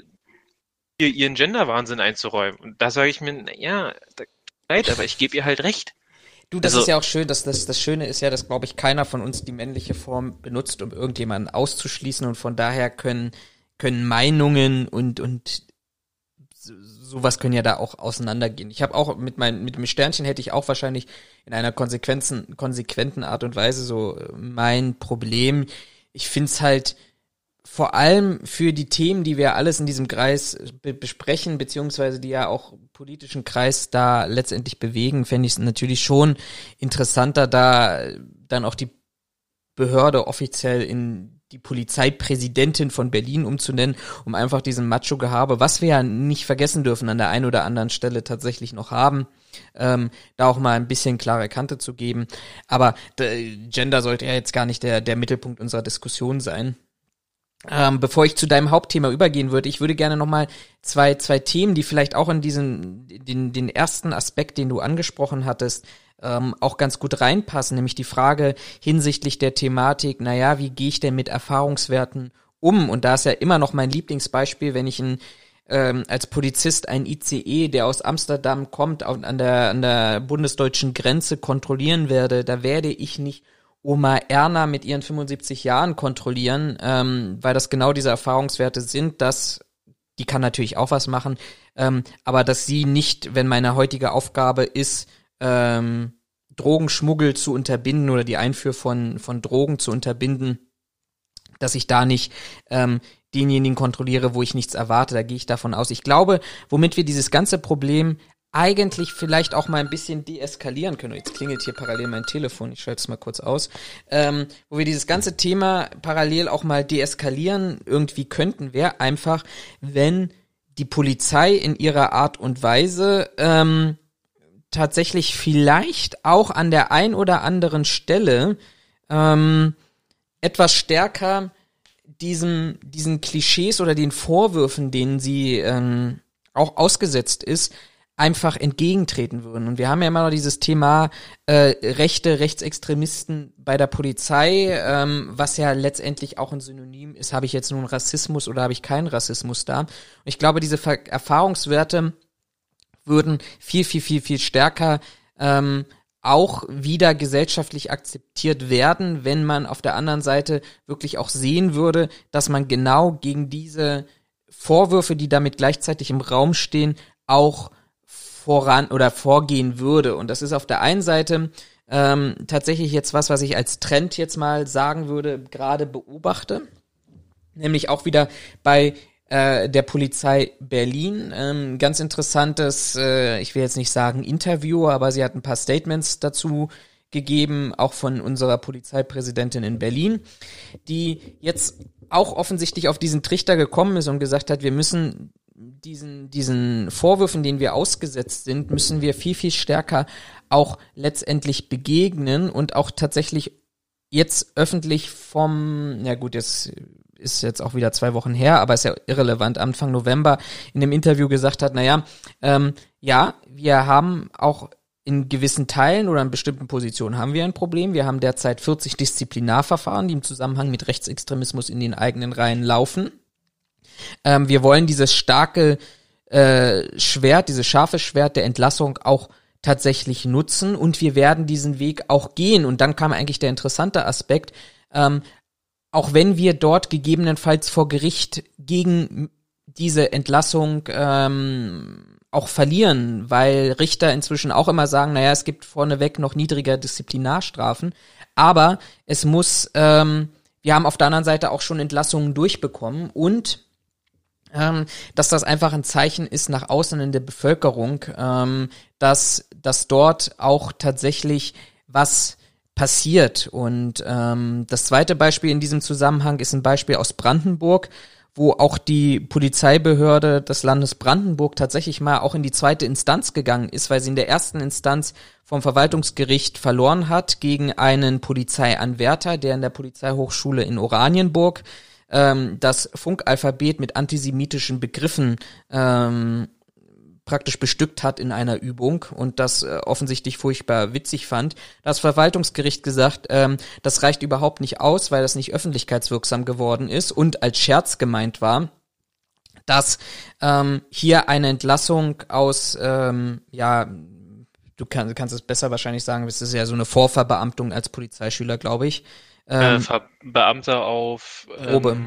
ihr, ihren Gender-Wahnsinn einzuräumen? Und da sage ich mir, ja, leid, aber ich gebe ihr halt recht. Du, das Also- ist ja auch schön, dass das, das Schöne ist ja, dass, glaube ich, keiner von uns die männliche Form benutzt, um irgendjemanden auszuschließen und von daher können, können Meinungen und, und so- sowas können ja da auch auseinandergehen. Ich habe auch mit meinem, mit dem Sternchen hätte ich auch wahrscheinlich in einer konsequenten, konsequenten Art und Weise so äh, mein Problem. Ich find's halt vor allem für die Themen, die wir alles in diesem Kreis be besprechen, beziehungsweise die ja auch politischen Kreis da letztendlich bewegen, fände ich es natürlich schon interessanter, da dann auch die Behörde offiziell in die Polizeipräsidentin von Berlin umzunennen, um einfach diesen Macho-Gehabe, was wir ja nicht vergessen dürfen, an der einen oder anderen Stelle tatsächlich noch haben, ähm, da auch mal ein bisschen klare Kante zu geben. Aber Gender sollte ja jetzt gar nicht der, der Mittelpunkt unserer Diskussion sein. Ähm, bevor ich zu deinem Hauptthema übergehen würde, ich würde gerne nochmal zwei, zwei Themen, die vielleicht auch in diesen, den, den ersten Aspekt, den du angesprochen hattest, ähm, auch ganz gut reinpassen, nämlich die Frage hinsichtlich der Thematik, naja, wie gehe ich denn mit Erfahrungswerten um? Und da ist ja immer noch mein Lieblingsbeispiel, wenn ich ein ähm, als Polizist ein ICE, der aus Amsterdam kommt, an der, an der bundesdeutschen Grenze kontrollieren werde, da werde ich nicht Oma Erna mit ihren 75 Jahren kontrollieren, ähm, weil das genau diese Erfahrungswerte sind, dass die kann natürlich auch was machen, ähm, aber dass sie nicht, wenn meine heutige Aufgabe ist, ähm, Drogenschmuggel zu unterbinden oder die Einfuhr von, von Drogen zu unterbinden, dass ich da nicht ähm, denjenigen kontrolliere, wo ich nichts erwarte. Da gehe ich davon aus. Ich glaube, womit wir dieses ganze Problem eigentlich vielleicht auch mal ein bisschen deeskalieren können. Jetzt klingelt hier parallel mein Telefon, ich schalte es mal kurz aus. Ähm, wo wir dieses ganze Thema parallel auch mal deeskalieren irgendwie könnten, wäre einfach, wenn die Polizei in ihrer Art und Weise ähm, tatsächlich vielleicht auch an der ein oder anderen Stelle ähm, etwas stärker diesem, diesen Klischees oder den Vorwürfen, denen sie ähm, auch ausgesetzt ist, einfach entgegentreten würden. Und wir haben ja immer noch dieses Thema äh, rechte Rechtsextremisten bei der Polizei, ähm, was ja letztendlich auch ein Synonym ist, habe ich jetzt nun Rassismus oder habe ich keinen Rassismus da. Und ich glaube, diese Ver Erfahrungswerte würden viel, viel, viel, viel stärker ähm, auch wieder gesellschaftlich akzeptiert werden, wenn man auf der anderen Seite wirklich auch sehen würde, dass man genau gegen diese Vorwürfe, die damit gleichzeitig im Raum stehen, auch voran oder vorgehen würde. Und das ist auf der einen Seite ähm, tatsächlich jetzt was, was ich als Trend jetzt mal sagen würde, gerade beobachte. Nämlich auch wieder bei äh, der Polizei Berlin. Ähm, ganz interessantes, äh, ich will jetzt nicht sagen Interview, aber sie hat ein paar Statements dazu gegeben, auch von unserer Polizeipräsidentin in Berlin, die jetzt auch offensichtlich auf diesen Trichter gekommen ist und gesagt hat, wir müssen diesen, diesen Vorwürfen, denen wir ausgesetzt sind, müssen wir viel, viel stärker auch letztendlich begegnen und auch tatsächlich jetzt öffentlich vom, ja gut, jetzt ist jetzt auch wieder zwei Wochen her, aber ist ja irrelevant, Anfang November in dem Interview gesagt hat, naja, ähm, ja, wir haben auch in gewissen Teilen oder in bestimmten Positionen haben wir ein Problem. Wir haben derzeit 40 Disziplinarverfahren, die im Zusammenhang mit Rechtsextremismus in den eigenen Reihen laufen. Ähm, wir wollen dieses starke äh, Schwert, dieses scharfe Schwert der Entlassung auch tatsächlich nutzen und wir werden diesen Weg auch gehen. Und dann kam eigentlich der interessante Aspekt, ähm, auch wenn wir dort gegebenenfalls vor Gericht gegen diese Entlassung ähm, auch verlieren, weil Richter inzwischen auch immer sagen, naja, es gibt vorneweg noch niedriger Disziplinarstrafen, aber es muss, ähm, wir haben auf der anderen Seite auch schon Entlassungen durchbekommen und ähm, dass das einfach ein Zeichen ist nach außen in der Bevölkerung, ähm, dass, dass dort auch tatsächlich was passiert. Und ähm, das zweite Beispiel in diesem Zusammenhang ist ein Beispiel aus Brandenburg, wo auch die Polizeibehörde des Landes Brandenburg tatsächlich mal auch in die zweite Instanz gegangen ist, weil sie in der ersten Instanz vom Verwaltungsgericht verloren hat gegen einen Polizeianwärter, der in der Polizeihochschule in Oranienburg ähm, das Funkalphabet mit antisemitischen Begriffen ähm, praktisch bestückt hat in einer Übung und das äh, offensichtlich furchtbar witzig fand. Das Verwaltungsgericht gesagt, ähm, das reicht überhaupt nicht aus, weil das nicht öffentlichkeitswirksam geworden ist und als Scherz gemeint war, dass ähm, hier eine Entlassung aus, ähm, ja, du kann, kannst es besser wahrscheinlich sagen, es ist ja so eine Vorverbeamtung als Polizeischüler, glaube ich. Ähm, äh, Beamter auf ähm, Probe.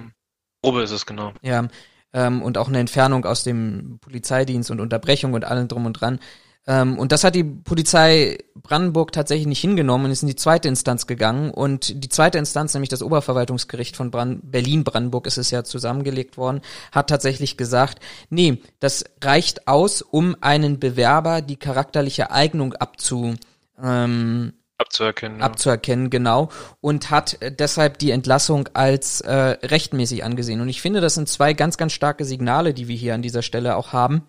Probe ist es genau. Ja, ähm, und auch eine Entfernung aus dem Polizeidienst und Unterbrechung und allem drum und dran. Ähm, und das hat die Polizei Brandenburg tatsächlich nicht hingenommen und ist in die zweite Instanz gegangen. Und die zweite Instanz, nämlich das Oberverwaltungsgericht von Brand Berlin-Brandenburg, ist es ja zusammengelegt worden, hat tatsächlich gesagt, nee, das reicht aus, um einen Bewerber die charakterliche Eignung abzu, ähm, abzuerkennen. Abzuerkennen, genau. Und hat deshalb die Entlassung als äh, rechtmäßig angesehen. Und ich finde, das sind zwei ganz, ganz starke Signale, die wir hier an dieser Stelle auch haben,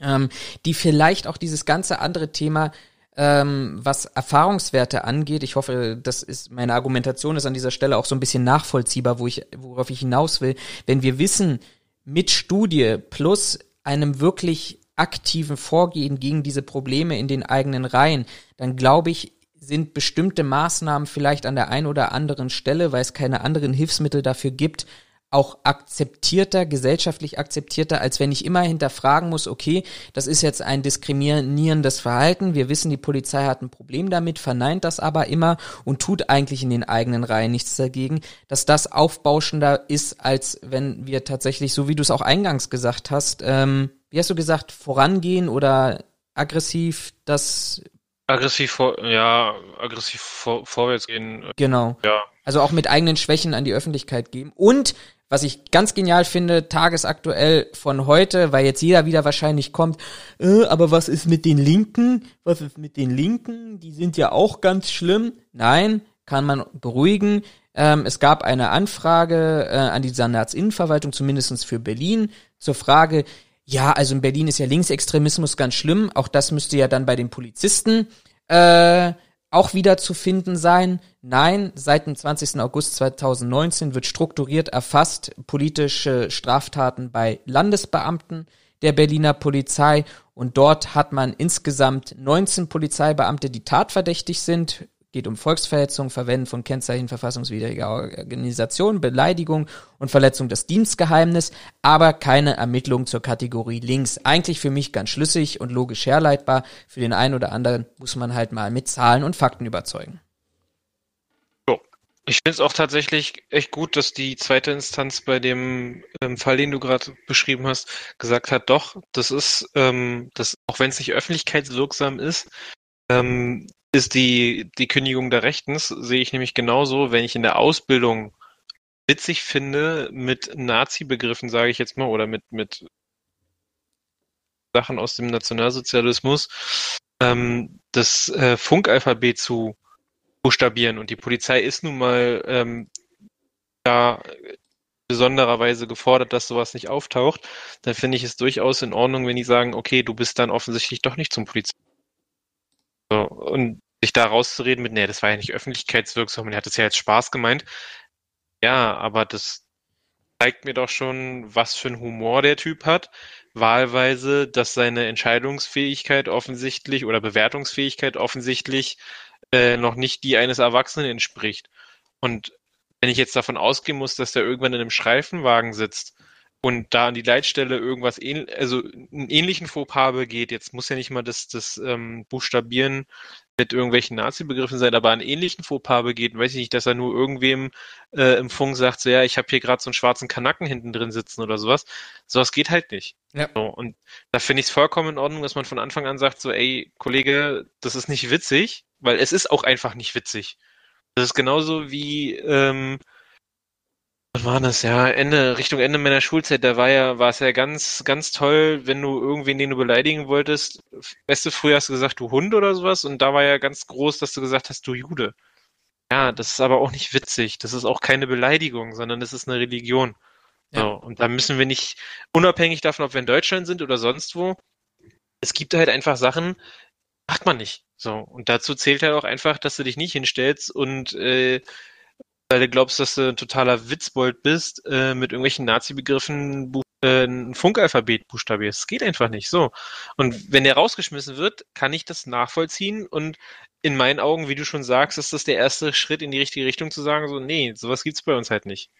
ähm, die vielleicht auch dieses ganze andere Thema ähm, was Erfahrungswerte angeht, ich hoffe, das ist meine Argumentation ist an dieser Stelle auch so ein bisschen nachvollziehbar, wo ich, worauf ich hinaus will. Wenn wir wissen, mit Studie plus einem wirklich aktiven Vorgehen gegen diese Probleme in den eigenen Reihen, dann glaube ich, sind bestimmte Maßnahmen vielleicht an der einen oder anderen Stelle, weil es keine anderen Hilfsmittel dafür gibt, auch akzeptierter, gesellschaftlich akzeptierter, als wenn ich immer hinterfragen muss, okay, das ist jetzt ein diskriminierendes Verhalten, wir wissen, die Polizei hat ein Problem damit, verneint das aber immer und tut eigentlich in den eigenen Reihen nichts dagegen, dass das aufbauschender ist, als wenn wir tatsächlich, so wie du es auch eingangs gesagt hast, ähm, wie hast du gesagt, vorangehen oder aggressiv das Aggressiv vor, ja, aggressiv vor, vorwärts gehen. Genau. Ja. Also auch mit eigenen Schwächen an die Öffentlichkeit geben. Und was ich ganz genial finde, tagesaktuell von heute, weil jetzt jeder wieder wahrscheinlich kommt, äh, aber was ist mit den Linken? Was ist mit den Linken? Die sind ja auch ganz schlimm. Nein, kann man beruhigen. Ähm, es gab eine Anfrage äh, an die Senatsinnenverwaltung, zumindestens für Berlin, zur Frage, ja, also in Berlin ist ja Linksextremismus ganz schlimm. Auch das müsste ja dann bei den Polizisten äh, auch wieder zu finden sein. Nein, seit dem 20. August 2019 wird strukturiert erfasst politische Straftaten bei Landesbeamten der Berliner Polizei und dort hat man insgesamt 19 Polizeibeamte, die tatverdächtig sind geht um Volksverhetzung, Verwenden von Kennzeichen verfassungswidriger Organisation, Beleidigung und Verletzung des Dienstgeheimnisses, aber keine Ermittlung zur Kategorie links. Eigentlich für mich ganz schlüssig und logisch herleitbar. Für den einen oder anderen muss man halt mal mit Zahlen und Fakten überzeugen. Ich finde es auch tatsächlich echt gut, dass die zweite Instanz bei dem ähm, Fall, den du gerade beschrieben hast, gesagt hat, doch, das ist, ähm, das, auch wenn es nicht öffentlichkeitswirksam ist, ähm, ist die, die Kündigung der Rechtens, sehe ich nämlich genauso, wenn ich in der Ausbildung witzig finde, mit Nazi-Begriffen, sage ich jetzt mal, oder mit, mit Sachen aus dem Nationalsozialismus, ähm, das äh, Funkalphabet zu buchstabieren. Und die Polizei ist nun mal ähm, da besondererweise gefordert, dass sowas nicht auftaucht, dann finde ich es durchaus in Ordnung, wenn die sagen, okay, du bist dann offensichtlich doch nicht zum Polizei. So, und sich da rauszureden mit, nee, das war ja nicht öffentlichkeitswirksam und er hat es ja jetzt Spaß gemeint. Ja, aber das zeigt mir doch schon, was für einen Humor der Typ hat. Wahlweise, dass seine Entscheidungsfähigkeit offensichtlich oder Bewertungsfähigkeit offensichtlich äh, noch nicht die eines Erwachsenen entspricht. Und wenn ich jetzt davon ausgehen muss, dass der irgendwann in einem Streifenwagen sitzt und da an die Leitstelle irgendwas ähn also einen ähnlichen Fauxpas begeht, jetzt muss ja nicht mal das, das ähm, Buchstabieren mit irgendwelchen Nazi-Begriffen sein, aber einen ähnlichen Fauxpas begeht, weiß ich nicht, dass er nur irgendwem äh, im Funk sagt, so ja, ich habe hier gerade so einen schwarzen Kanacken hinten drin sitzen oder sowas. Sowas geht halt nicht. Ja. So, und da finde ich es vollkommen in Ordnung, dass man von Anfang an sagt, so, ey, Kollege, das ist nicht witzig, weil es ist auch einfach nicht witzig. Das ist genauso wie ähm, was war das? Ja, Ende, Richtung Ende meiner Schulzeit, da war ja, war es ja ganz, ganz toll, wenn du irgendwen, den du beleidigen wolltest. Beste früher hast du gesagt, du Hund oder sowas, und da war ja ganz groß, dass du gesagt hast, du Jude. Ja, das ist aber auch nicht witzig. Das ist auch keine Beleidigung, sondern das ist eine Religion. Ja. So, und da müssen wir nicht, unabhängig davon, ob wir in Deutschland sind oder sonst wo, es gibt halt einfach Sachen, macht man nicht. So, und dazu zählt halt auch einfach, dass du dich nicht hinstellst und äh, weil du glaubst, dass du ein totaler Witzbold bist, äh, mit irgendwelchen Nazi-Begriffen äh, ein Funkalphabet buchstabierst. Das geht einfach nicht. So. Und wenn der rausgeschmissen wird, kann ich das nachvollziehen und in meinen Augen, wie du schon sagst, ist das der erste Schritt in die richtige Richtung zu sagen, so, nee, sowas gibt's bei uns halt nicht.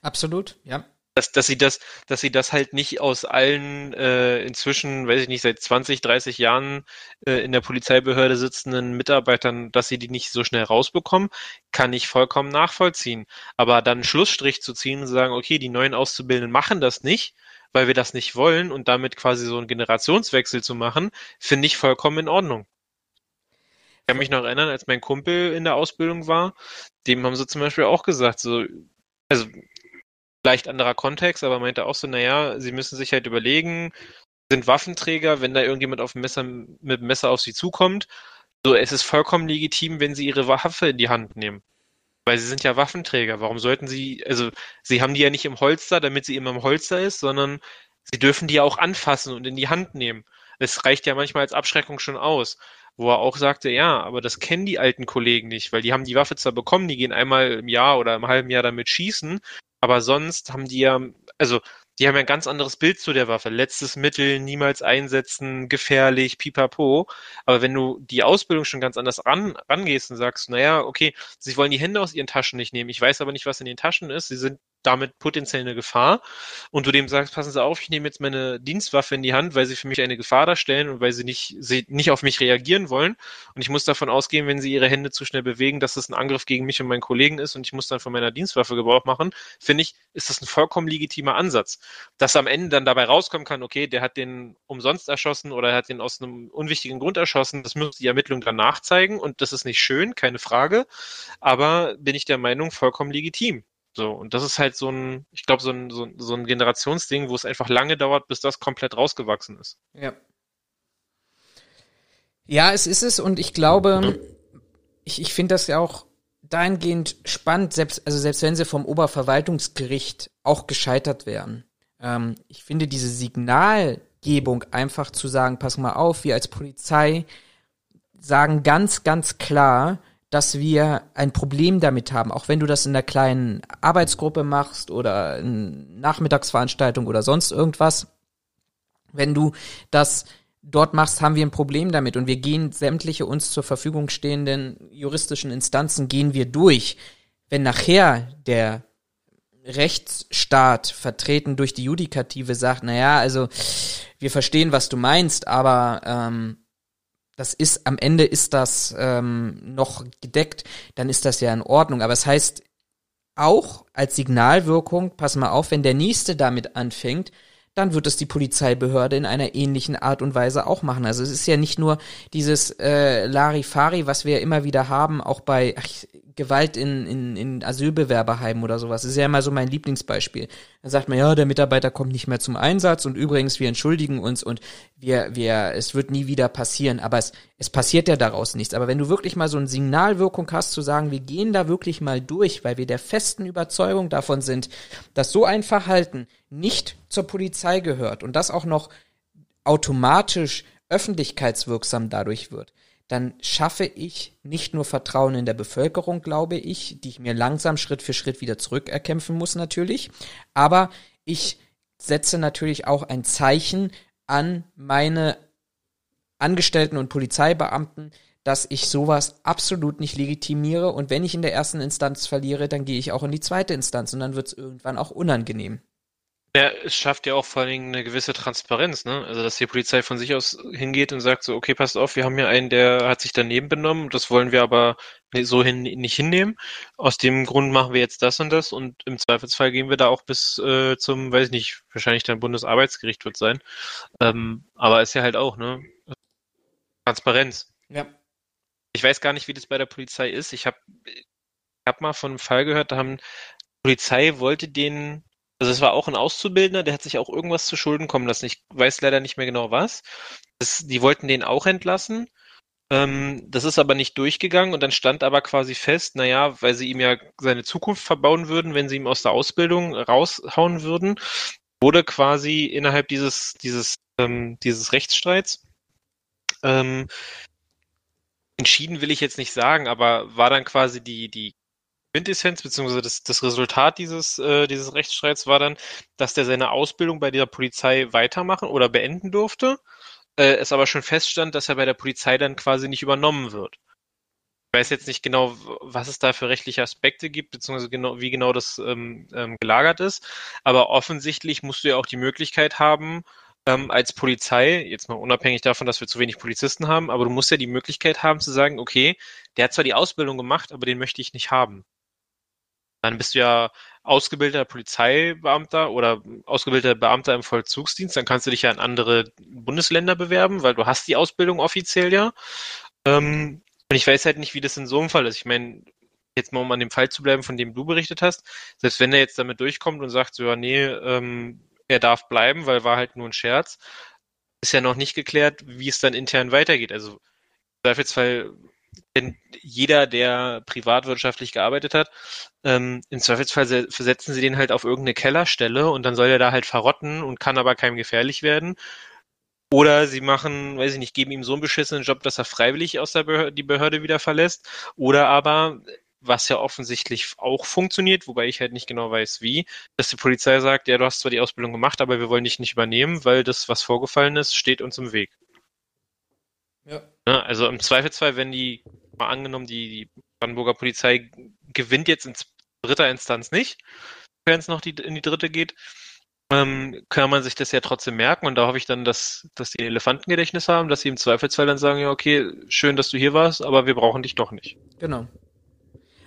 Absolut, ja dass, dass sie das, dass sie das halt nicht aus allen äh, inzwischen, weiß ich nicht, seit 20, 30 Jahren äh, in der Polizeibehörde sitzenden Mitarbeitern, dass sie die nicht so schnell rausbekommen, kann ich vollkommen nachvollziehen. Aber dann Schlussstrich zu ziehen und sagen, okay, die neuen Auszubildenden machen das nicht, weil wir das nicht wollen und damit quasi so einen Generationswechsel zu machen, finde ich vollkommen in Ordnung. Ich kann mich noch erinnern, als mein Kumpel in der Ausbildung war, dem haben sie zum Beispiel auch gesagt, so, also leicht anderer Kontext, aber meinte auch so, naja, sie müssen sich halt überlegen, sind Waffenträger, wenn da irgendjemand auf Messer, mit dem Messer auf sie zukommt, So, es ist vollkommen legitim, wenn sie ihre Waffe in die Hand nehmen. Weil sie sind ja Waffenträger. Warum sollten sie, also sie haben die ja nicht im Holster, damit sie immer im Holster ist, sondern sie dürfen die ja auch anfassen und in die Hand nehmen. Es reicht ja manchmal als Abschreckung schon aus. Wo er auch sagte, ja, aber das kennen die alten Kollegen nicht, weil die haben die Waffe zwar bekommen, die gehen einmal im Jahr oder im halben Jahr damit schießen, aber sonst haben die ja, also die haben ja ein ganz anderes Bild zu der Waffe. Letztes Mittel, niemals einsetzen, gefährlich, pipapo. Aber wenn du die Ausbildung schon ganz anders ran, rangehst und sagst, naja, okay, sie wollen die Hände aus ihren Taschen nicht nehmen. Ich weiß aber nicht, was in den Taschen ist. Sie sind damit potenziell eine Gefahr und du dem sagst, passen Sie auf, ich nehme jetzt meine Dienstwaffe in die Hand, weil sie für mich eine Gefahr darstellen und weil sie nicht, sie nicht auf mich reagieren wollen und ich muss davon ausgehen, wenn sie ihre Hände zu schnell bewegen, dass das ein Angriff gegen mich und meinen Kollegen ist und ich muss dann von meiner Dienstwaffe Gebrauch machen, finde ich, ist das ein vollkommen legitimer Ansatz. Dass am Ende dann dabei rauskommen kann, okay, der hat den umsonst erschossen oder er hat den aus einem unwichtigen Grund erschossen, das muss die Ermittlung danach zeigen und das ist nicht schön, keine Frage, aber bin ich der Meinung, vollkommen legitim. So, und das ist halt so ein, ich glaube, so ein, so, so ein Generationsding, wo es einfach lange dauert, bis das komplett rausgewachsen ist. Ja. Ja, es ist es und ich glaube, ich, ich finde das ja auch dahingehend spannend, selbst, also selbst wenn sie vom Oberverwaltungsgericht auch gescheitert wären. Ähm, ich finde diese Signalgebung einfach zu sagen, pass mal auf, wir als Polizei sagen ganz, ganz klar, dass wir ein Problem damit haben, auch wenn du das in einer kleinen Arbeitsgruppe machst oder in Nachmittagsveranstaltung oder sonst irgendwas. Wenn du das dort machst, haben wir ein Problem damit und wir gehen sämtliche uns zur Verfügung stehenden juristischen Instanzen gehen wir durch. Wenn nachher der Rechtsstaat vertreten durch die Judikative sagt, naja, also wir verstehen, was du meinst, aber ähm, das ist, am Ende ist das ähm, noch gedeckt, dann ist das ja in Ordnung. Aber es das heißt auch als Signalwirkung, pass mal auf, wenn der Nächste damit anfängt, dann wird es die Polizeibehörde in einer ähnlichen Art und Weise auch machen. Also es ist ja nicht nur dieses äh, Larifari, was wir immer wieder haben, auch bei, ach, Gewalt in, in, in Asylbewerberheimen oder sowas. Das ist ja immer so mein Lieblingsbeispiel. Dann sagt man, ja, der Mitarbeiter kommt nicht mehr zum Einsatz und übrigens, wir entschuldigen uns und wir, wir, es wird nie wieder passieren. Aber es, es passiert ja daraus nichts. Aber wenn du wirklich mal so eine Signalwirkung hast, zu sagen, wir gehen da wirklich mal durch, weil wir der festen Überzeugung davon sind, dass so ein Verhalten nicht zur Polizei gehört und das auch noch automatisch öffentlichkeitswirksam dadurch wird, dann schaffe ich nicht nur Vertrauen in der Bevölkerung, glaube ich, die ich mir langsam Schritt für Schritt wieder zurückerkämpfen muss natürlich, aber ich setze natürlich auch ein Zeichen an meine Angestellten und Polizeibeamten, dass ich sowas absolut nicht legitimiere und wenn ich in der ersten Instanz verliere, dann gehe ich auch in die zweite Instanz und dann wird es irgendwann auch unangenehm. Ja, es schafft ja auch vor allen Dingen eine gewisse Transparenz, ne? Also, dass die Polizei von sich aus hingeht und sagt so, okay, passt auf, wir haben hier einen, der hat sich daneben benommen, das wollen wir aber so hin, nicht hinnehmen. Aus dem Grund machen wir jetzt das und das und im Zweifelsfall gehen wir da auch bis äh, zum, weiß ich nicht, wahrscheinlich dann Bundesarbeitsgericht wird sein. Ähm, aber ist ja halt auch, ne? Transparenz. Ja. Ich weiß gar nicht, wie das bei der Polizei ist. Ich habe ich hab mal von einem Fall gehört, da haben Polizei wollte den also es war auch ein Auszubildender, der hat sich auch irgendwas zu Schulden kommen lassen. Ich weiß leider nicht mehr genau was. Das, die wollten den auch entlassen. Ähm, das ist aber nicht durchgegangen und dann stand aber quasi fest, naja, weil sie ihm ja seine Zukunft verbauen würden, wenn sie ihm aus der Ausbildung raushauen würden, wurde quasi innerhalb dieses, dieses, ähm, dieses Rechtsstreits ähm, entschieden will ich jetzt nicht sagen, aber war dann quasi die, die Quintessenz beziehungsweise das, das Resultat dieses, äh, dieses Rechtsstreits war dann, dass der seine Ausbildung bei der Polizei weitermachen oder beenden durfte, äh, es aber schon feststand, dass er bei der Polizei dann quasi nicht übernommen wird. Ich weiß jetzt nicht genau, was es da für rechtliche Aspekte gibt, beziehungsweise genau, wie genau das ähm, ähm, gelagert ist, aber offensichtlich musst du ja auch die Möglichkeit haben, ähm, als Polizei, jetzt mal unabhängig davon, dass wir zu wenig Polizisten haben, aber du musst ja die Möglichkeit haben zu sagen, okay, der hat zwar die Ausbildung gemacht, aber den möchte ich nicht haben. Dann bist du ja ausgebildeter Polizeibeamter oder ausgebildeter Beamter im Vollzugsdienst. Dann kannst du dich ja in andere Bundesländer bewerben, weil du hast die Ausbildung offiziell ja. Ähm, und ich weiß halt nicht, wie das in so einem Fall ist. Ich meine, jetzt mal um an dem Fall zu bleiben, von dem du berichtet hast, selbst wenn er jetzt damit durchkommt und sagt, so, ja, nee, ähm, er darf bleiben, weil war halt nur ein Scherz, ist ja noch nicht geklärt, wie es dann intern weitergeht. Also Zweifelsfall, wenn jeder, der privatwirtschaftlich gearbeitet hat, ähm, im Zweifelsfall versetzen sie den halt auf irgendeine Kellerstelle und dann soll er da halt verrotten und kann aber keinem gefährlich werden. Oder sie machen, weiß ich nicht, geben ihm so einen beschissenen Job, dass er freiwillig aus der Behörde, die Behörde wieder verlässt. Oder aber, was ja offensichtlich auch funktioniert, wobei ich halt nicht genau weiß, wie, dass die Polizei sagt, ja, du hast zwar die Ausbildung gemacht, aber wir wollen dich nicht übernehmen, weil das, was vorgefallen ist, steht uns im Weg. Ja. Ne, also im Zweifelsfall, wenn die, mal angenommen, die, die Brandenburger Polizei gewinnt jetzt in dritter Instanz nicht, wenn es noch die, in die dritte geht, ähm, kann man sich das ja trotzdem merken und da hoffe ich dann, dass, dass die Elefantengedächtnis haben, dass sie im Zweifelsfall dann sagen, ja, okay, schön, dass du hier warst, aber wir brauchen dich doch nicht. Genau.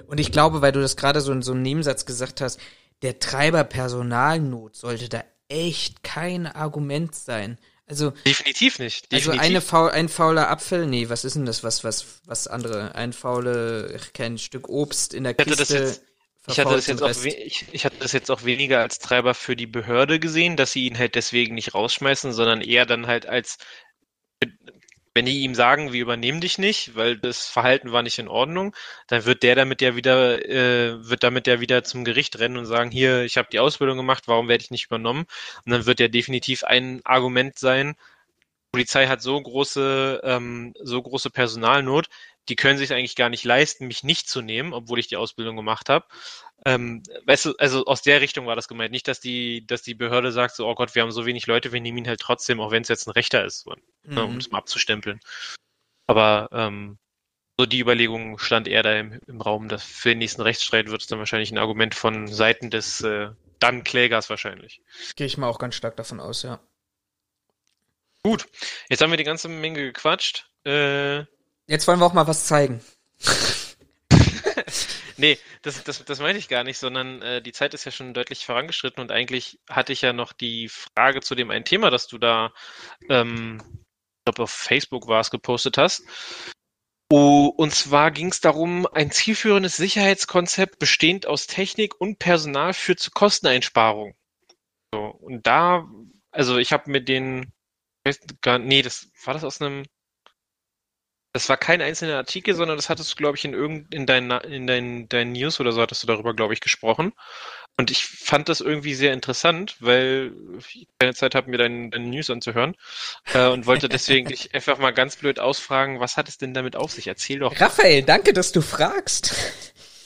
Und ich glaube, weil du das gerade so in so einem Nebensatz gesagt hast, der Treiber Personalnot sollte da echt kein Argument sein. Also definitiv nicht. Also definitiv. Also eine faul, ein fauler Apfel, nee, was ist denn das? Was was was andere? Ein faule, kein Stück Obst in der Kiste. Ich hatte, das jetzt auch ich, ich hatte das jetzt auch weniger als Treiber für die Behörde gesehen, dass sie ihn halt deswegen nicht rausschmeißen, sondern eher dann halt als, wenn die ihm sagen, wir übernehmen dich nicht, weil das Verhalten war nicht in Ordnung, dann wird der damit ja wieder, äh, wird damit ja wieder zum Gericht rennen und sagen, hier, ich habe die Ausbildung gemacht, warum werde ich nicht übernommen? Und dann wird ja definitiv ein Argument sein, Polizei hat so große, ähm, so große Personalnot, die können sich eigentlich gar nicht leisten, mich nicht zu nehmen, obwohl ich die Ausbildung gemacht habe. Ähm, weißt du, also aus der Richtung war das gemeint. Nicht, dass die, dass die Behörde sagt, so, oh Gott, wir haben so wenig Leute, wir nehmen ihn halt trotzdem, auch wenn es jetzt ein Rechter ist, so, mhm. ne, um es mal abzustempeln. Aber ähm, so die Überlegung stand eher da im, im Raum, dass für den nächsten Rechtsstreit wird es dann wahrscheinlich ein Argument von Seiten des äh, dann Klägers wahrscheinlich. Gehe ich mal auch ganz stark davon aus, ja. Gut, jetzt haben wir die ganze Menge gequatscht. Äh, Jetzt wollen wir auch mal was zeigen. nee, das, das, das meine ich gar nicht, sondern äh, die Zeit ist ja schon deutlich vorangeschritten und eigentlich hatte ich ja noch die Frage zu dem einen Thema, das du da, ähm, ich glaube auf Facebook war es, gepostet hast. Oh, und zwar ging es darum, ein zielführendes Sicherheitskonzept bestehend aus Technik und Personal führt zu Kosteneinsparung. So, und da, also ich habe mir den, nee, das war das aus einem das war kein einzelner Artikel, sondern das hattest du, glaube ich, in irgend in deinen in deinen, deinen News oder so hattest du darüber, glaube ich, gesprochen. Und ich fand das irgendwie sehr interessant, weil ich keine Zeit habe, mir deine, deine News anzuhören äh, und wollte deswegen dich einfach mal ganz blöd ausfragen, was hat es denn damit auf sich? Erzähl doch. Raphael, danke, dass du fragst.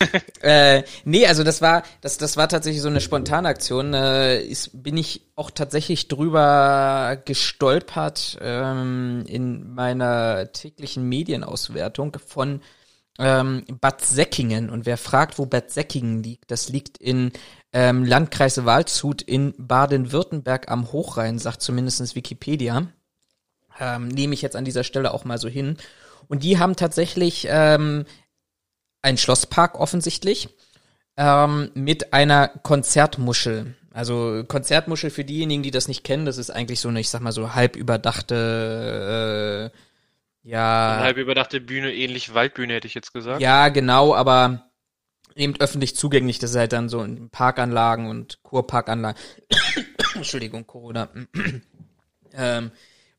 äh, nee, also das war, das, das war tatsächlich so eine spontane Aktion. Äh, ist, bin ich auch tatsächlich drüber gestolpert ähm, in meiner täglichen Medienauswertung von ähm, Bad Säckingen. Und wer fragt, wo Bad Säckingen liegt, das liegt in ähm, Landkreis Waldshut in Baden-Württemberg am Hochrhein, sagt zumindestens Wikipedia. Ähm, nehme ich jetzt an dieser Stelle auch mal so hin. Und die haben tatsächlich ähm, ein Schlosspark offensichtlich ähm, mit einer Konzertmuschel. Also Konzertmuschel für diejenigen, die das nicht kennen, das ist eigentlich so eine, ich sag mal so halb überdachte, äh, ja. Eine halb überdachte Bühne, ähnlich Waldbühne hätte ich jetzt gesagt. Ja, genau, aber eben öffentlich zugänglich. Das ist halt dann so in Parkanlagen und Kurparkanlagen. Entschuldigung, Corona. ähm,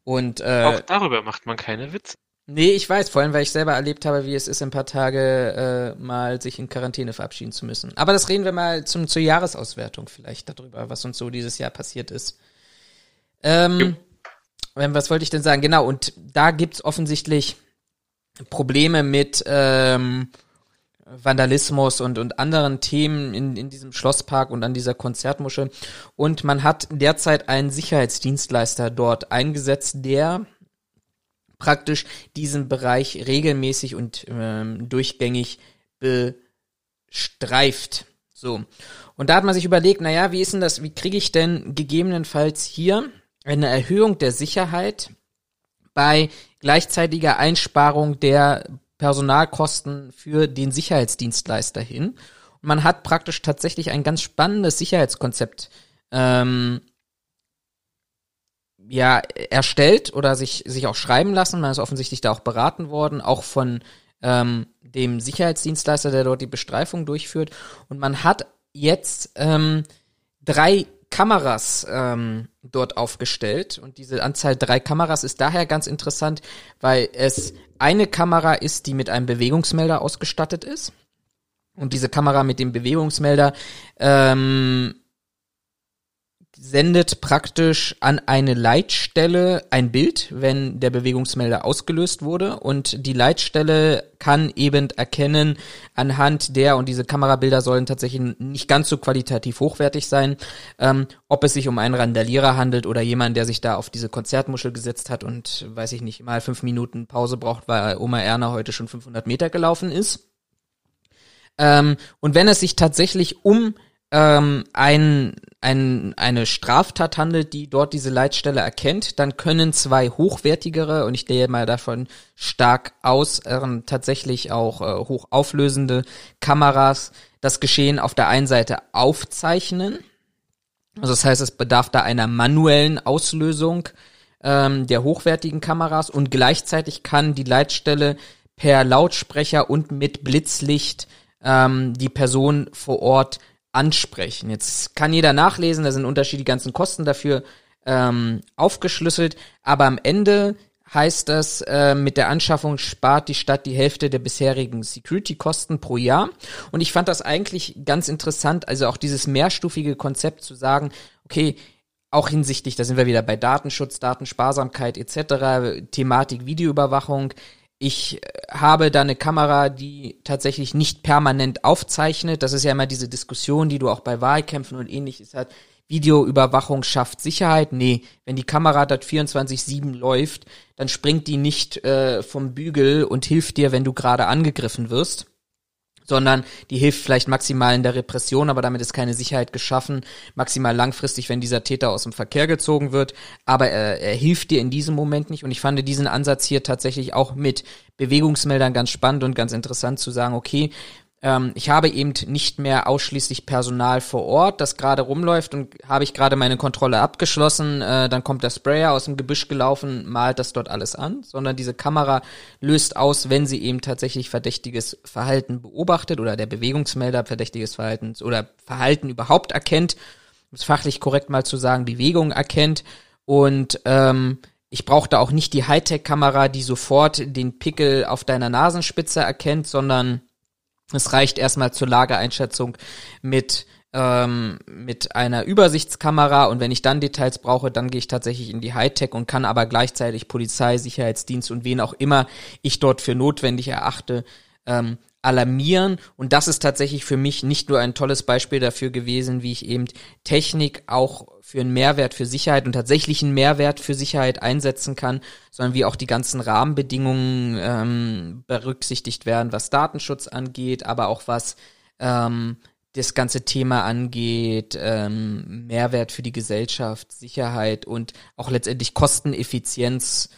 und äh, auch darüber macht man keine Witze. Nee, ich weiß, vor allem, weil ich selber erlebt habe, wie es ist, ein paar Tage äh, mal sich in Quarantäne verabschieden zu müssen. Aber das reden wir mal zum, zur Jahresauswertung vielleicht darüber, was uns so dieses Jahr passiert ist. Ähm, was wollte ich denn sagen? Genau, und da gibt's offensichtlich Probleme mit ähm, Vandalismus und, und anderen Themen in, in diesem Schlosspark und an dieser Konzertmuschel. Und man hat derzeit einen Sicherheitsdienstleister dort eingesetzt, der praktisch diesen Bereich regelmäßig und ähm, durchgängig bestreift. So. Und da hat man sich überlegt, naja, wie ist denn das, wie kriege ich denn gegebenenfalls hier eine Erhöhung der Sicherheit bei gleichzeitiger Einsparung der Personalkosten für den Sicherheitsdienstleister hin? Und man hat praktisch tatsächlich ein ganz spannendes Sicherheitskonzept ähm, ja erstellt oder sich sich auch schreiben lassen. Man ist offensichtlich da auch beraten worden, auch von ähm, dem Sicherheitsdienstleister, der dort die Bestreifung durchführt. Und man hat jetzt ähm, drei Kameras ähm, dort aufgestellt. Und diese Anzahl drei Kameras ist daher ganz interessant, weil es eine Kamera ist, die mit einem Bewegungsmelder ausgestattet ist. Und diese Kamera mit dem Bewegungsmelder ähm, sendet praktisch an eine Leitstelle ein Bild, wenn der Bewegungsmelder ausgelöst wurde und die Leitstelle kann eben erkennen anhand der, und diese Kamerabilder sollen tatsächlich nicht ganz so qualitativ hochwertig sein, ähm, ob es sich um einen Randalierer handelt oder jemand, der sich da auf diese Konzertmuschel gesetzt hat und, weiß ich nicht, mal fünf Minuten Pause braucht, weil Oma Erna heute schon 500 Meter gelaufen ist. Ähm, und wenn es sich tatsächlich um ähm, ein, ein, eine Straftat handelt, die dort diese Leitstelle erkennt, dann können zwei hochwertigere, und ich gehe mal davon stark aus, ähm, tatsächlich auch äh, hochauflösende Kameras das Geschehen auf der einen Seite aufzeichnen. Also das heißt, es bedarf da einer manuellen Auslösung ähm, der hochwertigen Kameras und gleichzeitig kann die Leitstelle per Lautsprecher und mit Blitzlicht ähm, die Person vor Ort ansprechen. Jetzt kann jeder nachlesen, da sind unterschiedliche ganzen Kosten dafür ähm, aufgeschlüsselt, aber am Ende heißt das, äh, mit der Anschaffung spart die Stadt die Hälfte der bisherigen Security-Kosten pro Jahr. Und ich fand das eigentlich ganz interessant, also auch dieses mehrstufige Konzept zu sagen, okay, auch hinsichtlich, da sind wir wieder bei Datenschutz, Datensparsamkeit etc., Thematik Videoüberwachung, ich äh, habe da eine Kamera, die tatsächlich nicht permanent aufzeichnet. Das ist ja immer diese Diskussion, die du auch bei Wahlkämpfen und ähnliches hat. Videoüberwachung schafft Sicherheit. Nee, wenn die Kamera dort 24-7 läuft, dann springt die nicht äh, vom Bügel und hilft dir, wenn du gerade angegriffen wirst sondern die hilft vielleicht maximal in der Repression, aber damit ist keine Sicherheit geschaffen, maximal langfristig, wenn dieser Täter aus dem Verkehr gezogen wird, aber er, er hilft dir in diesem Moment nicht. Und ich fand diesen Ansatz hier tatsächlich auch mit Bewegungsmeldern ganz spannend und ganz interessant zu sagen, okay, ähm, ich habe eben nicht mehr ausschließlich Personal vor Ort, das gerade rumläuft und habe ich gerade meine Kontrolle abgeschlossen, äh, dann kommt der Sprayer aus dem Gebüsch gelaufen, malt das dort alles an, sondern diese Kamera löst aus, wenn sie eben tatsächlich verdächtiges Verhalten beobachtet oder der Bewegungsmelder verdächtiges Verhalten oder Verhalten überhaupt erkennt, um es fachlich korrekt mal zu sagen, Bewegung erkennt. Und ähm, ich brauche da auch nicht die Hightech-Kamera, die sofort den Pickel auf deiner Nasenspitze erkennt, sondern es reicht erstmal zur Lageeinschätzung mit ähm, mit einer Übersichtskamera und wenn ich dann Details brauche, dann gehe ich tatsächlich in die Hightech und kann aber gleichzeitig Polizei, Sicherheitsdienst und wen auch immer ich dort für notwendig erachte, ähm, alarmieren. Und das ist tatsächlich für mich nicht nur ein tolles Beispiel dafür gewesen, wie ich eben Technik auch für einen Mehrwert für Sicherheit und tatsächlichen Mehrwert für Sicherheit einsetzen kann, sondern wie auch die ganzen Rahmenbedingungen ähm, berücksichtigt werden, was Datenschutz angeht, aber auch was ähm, das ganze Thema angeht, ähm, Mehrwert für die Gesellschaft, Sicherheit und auch letztendlich Kosteneffizienz.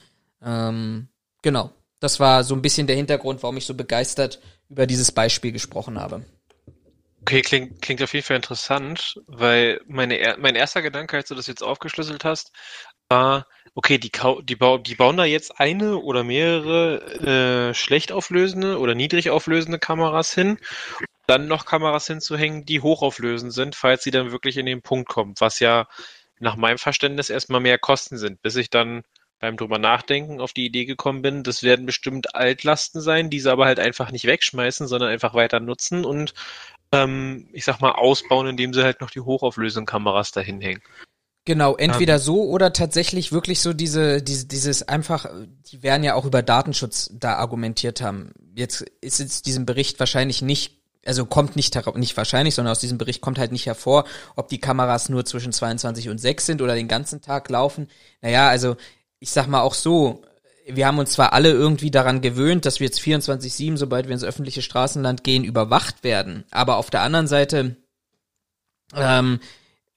Ähm, genau, das war so ein bisschen der Hintergrund, warum ich so begeistert über dieses Beispiel gesprochen habe. Okay, klingt, klingt auf jeden Fall interessant, weil meine, mein erster Gedanke, als du das jetzt aufgeschlüsselt hast, war, okay, die, die, die bauen da jetzt eine oder mehrere äh, schlecht auflösende oder niedrig auflösende Kameras hin, dann noch Kameras hinzuhängen, die hochauflösend sind, falls sie dann wirklich in den Punkt kommt, was ja nach meinem Verständnis erstmal mehr Kosten sind, bis ich dann beim drüber nachdenken auf die Idee gekommen bin, das werden bestimmt Altlasten sein, diese aber halt einfach nicht wegschmeißen, sondern einfach weiter nutzen und ähm, ich sag mal ausbauen, indem sie halt noch die hochauflösenden Kameras dahin hängen. Genau, entweder um, so oder tatsächlich wirklich so diese, diese, dieses einfach, die werden ja auch über Datenschutz da argumentiert haben. Jetzt ist jetzt diesem Bericht wahrscheinlich nicht also kommt nicht nicht wahrscheinlich, sondern aus diesem Bericht kommt halt nicht hervor, ob die Kameras nur zwischen 22 und 6 sind oder den ganzen Tag laufen. Naja, also ich sag mal auch so, wir haben uns zwar alle irgendwie daran gewöhnt, dass wir jetzt 24-7, sobald wir ins öffentliche Straßenland gehen, überwacht werden. Aber auf der anderen Seite ähm,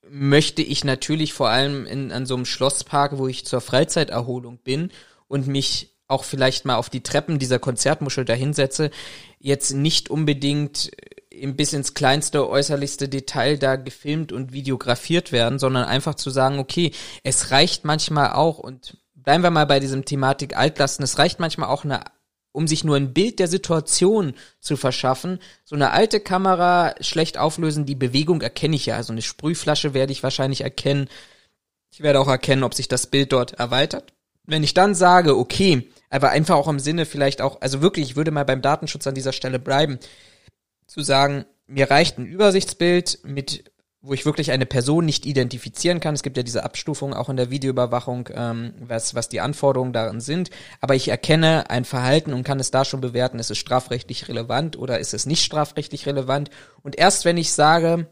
möchte ich natürlich vor allem in, an so einem Schlosspark, wo ich zur Freizeiterholung bin und mich auch vielleicht mal auf die Treppen dieser Konzertmuschel dahinsetze, jetzt nicht unbedingt bis ins kleinste, äußerlichste Detail da gefilmt und videografiert werden, sondern einfach zu sagen, okay, es reicht manchmal auch und bleiben wir mal bei diesem Thematik Altlasten. Es reicht manchmal auch eine um sich nur ein Bild der Situation zu verschaffen. So eine alte Kamera schlecht auflösen, die Bewegung erkenne ich ja. Also eine Sprühflasche werde ich wahrscheinlich erkennen. Ich werde auch erkennen, ob sich das Bild dort erweitert. Wenn ich dann sage, okay, aber einfach auch im Sinne vielleicht auch, also wirklich, ich würde mal beim Datenschutz an dieser Stelle bleiben, zu sagen, mir reicht ein Übersichtsbild mit wo ich wirklich eine Person nicht identifizieren kann. Es gibt ja diese Abstufung auch in der Videoüberwachung, ähm, was, was die Anforderungen darin sind. Aber ich erkenne ein Verhalten und kann es da schon bewerten, ist es strafrechtlich relevant oder ist es nicht strafrechtlich relevant. Und erst wenn ich sage,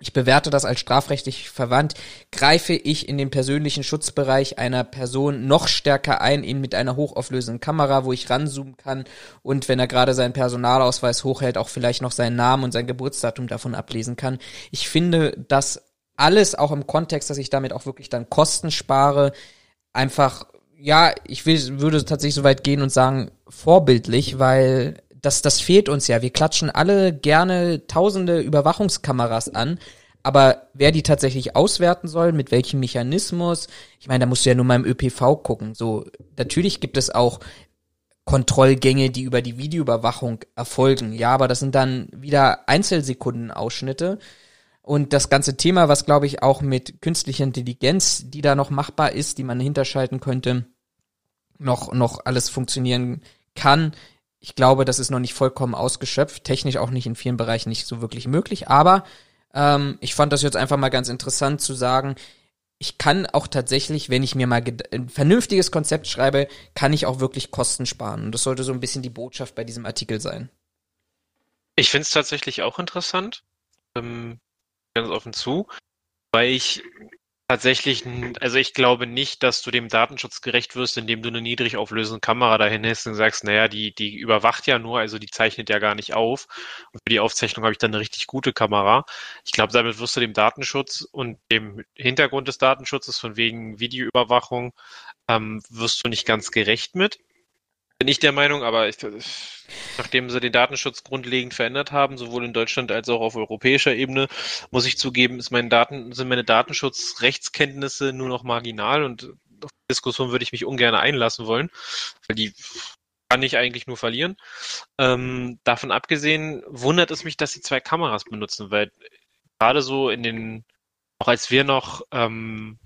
ich bewerte das als strafrechtlich verwandt, greife ich in den persönlichen Schutzbereich einer Person noch stärker ein, eben mit einer hochauflösenden Kamera, wo ich ranzoomen kann und wenn er gerade seinen Personalausweis hochhält, auch vielleicht noch seinen Namen und sein Geburtsdatum davon ablesen kann. Ich finde, dass alles auch im Kontext, dass ich damit auch wirklich dann Kosten spare, einfach, ja, ich will, würde tatsächlich so weit gehen und sagen, vorbildlich, weil das, das fehlt uns ja. Wir klatschen alle gerne tausende Überwachungskameras an. Aber wer die tatsächlich auswerten soll, mit welchem Mechanismus, ich meine, da musst du ja nur mal im ÖPV gucken. So, natürlich gibt es auch Kontrollgänge, die über die Videoüberwachung erfolgen. Ja, aber das sind dann wieder Einzelsekundenausschnitte. Und das ganze Thema, was glaube ich auch mit künstlicher Intelligenz, die da noch machbar ist, die man hinterschalten könnte, noch, noch alles funktionieren kann, ich glaube, das ist noch nicht vollkommen ausgeschöpft, technisch auch nicht in vielen Bereichen nicht so wirklich möglich, aber ähm, ich fand das jetzt einfach mal ganz interessant zu sagen, ich kann auch tatsächlich, wenn ich mir mal ein vernünftiges Konzept schreibe, kann ich auch wirklich Kosten sparen. Und das sollte so ein bisschen die Botschaft bei diesem Artikel sein. Ich finde es tatsächlich auch interessant, ähm, ganz offen zu, weil ich Tatsächlich, also ich glaube nicht, dass du dem Datenschutz gerecht wirst, indem du eine niedrig auflösende Kamera dahin hast und sagst, naja, die, die überwacht ja nur, also die zeichnet ja gar nicht auf. Und für die Aufzeichnung habe ich dann eine richtig gute Kamera. Ich glaube, damit wirst du dem Datenschutz und dem Hintergrund des Datenschutzes von wegen Videoüberwachung ähm, wirst du nicht ganz gerecht mit bin ich der Meinung, aber ich, nachdem sie den Datenschutz grundlegend verändert haben, sowohl in Deutschland als auch auf europäischer Ebene, muss ich zugeben, ist mein Daten, sind meine Datenschutzrechtskenntnisse nur noch marginal und auf die Diskussion würde ich mich ungern einlassen wollen, weil die kann ich eigentlich nur verlieren. Ähm, davon abgesehen wundert es mich, dass sie zwei Kameras benutzen, weil gerade so in den, auch als wir noch ähm,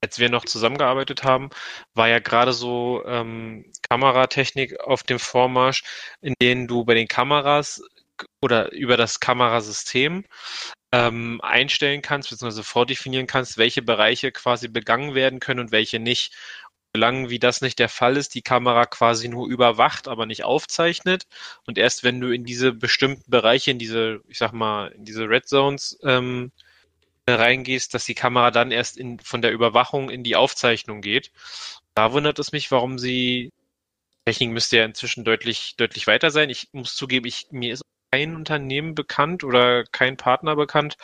als wir noch zusammengearbeitet haben, war ja gerade so ähm, Kameratechnik auf dem Vormarsch, in denen du bei den Kameras oder über das Kamerasystem ähm, einstellen kannst, beziehungsweise vordefinieren kannst, welche Bereiche quasi begangen werden können und welche nicht. Solange wie das nicht der Fall ist, die Kamera quasi nur überwacht, aber nicht aufzeichnet. Und erst wenn du in diese bestimmten Bereiche, in diese, ich sag mal, in diese Red Zones ähm, reingehst, dass die Kamera dann erst in, von der Überwachung in die Aufzeichnung geht. Da wundert es mich, warum sie Technik müsste ja inzwischen deutlich, deutlich weiter sein. Ich muss zugeben, ich, mir ist kein Unternehmen bekannt oder kein Partner bekannt,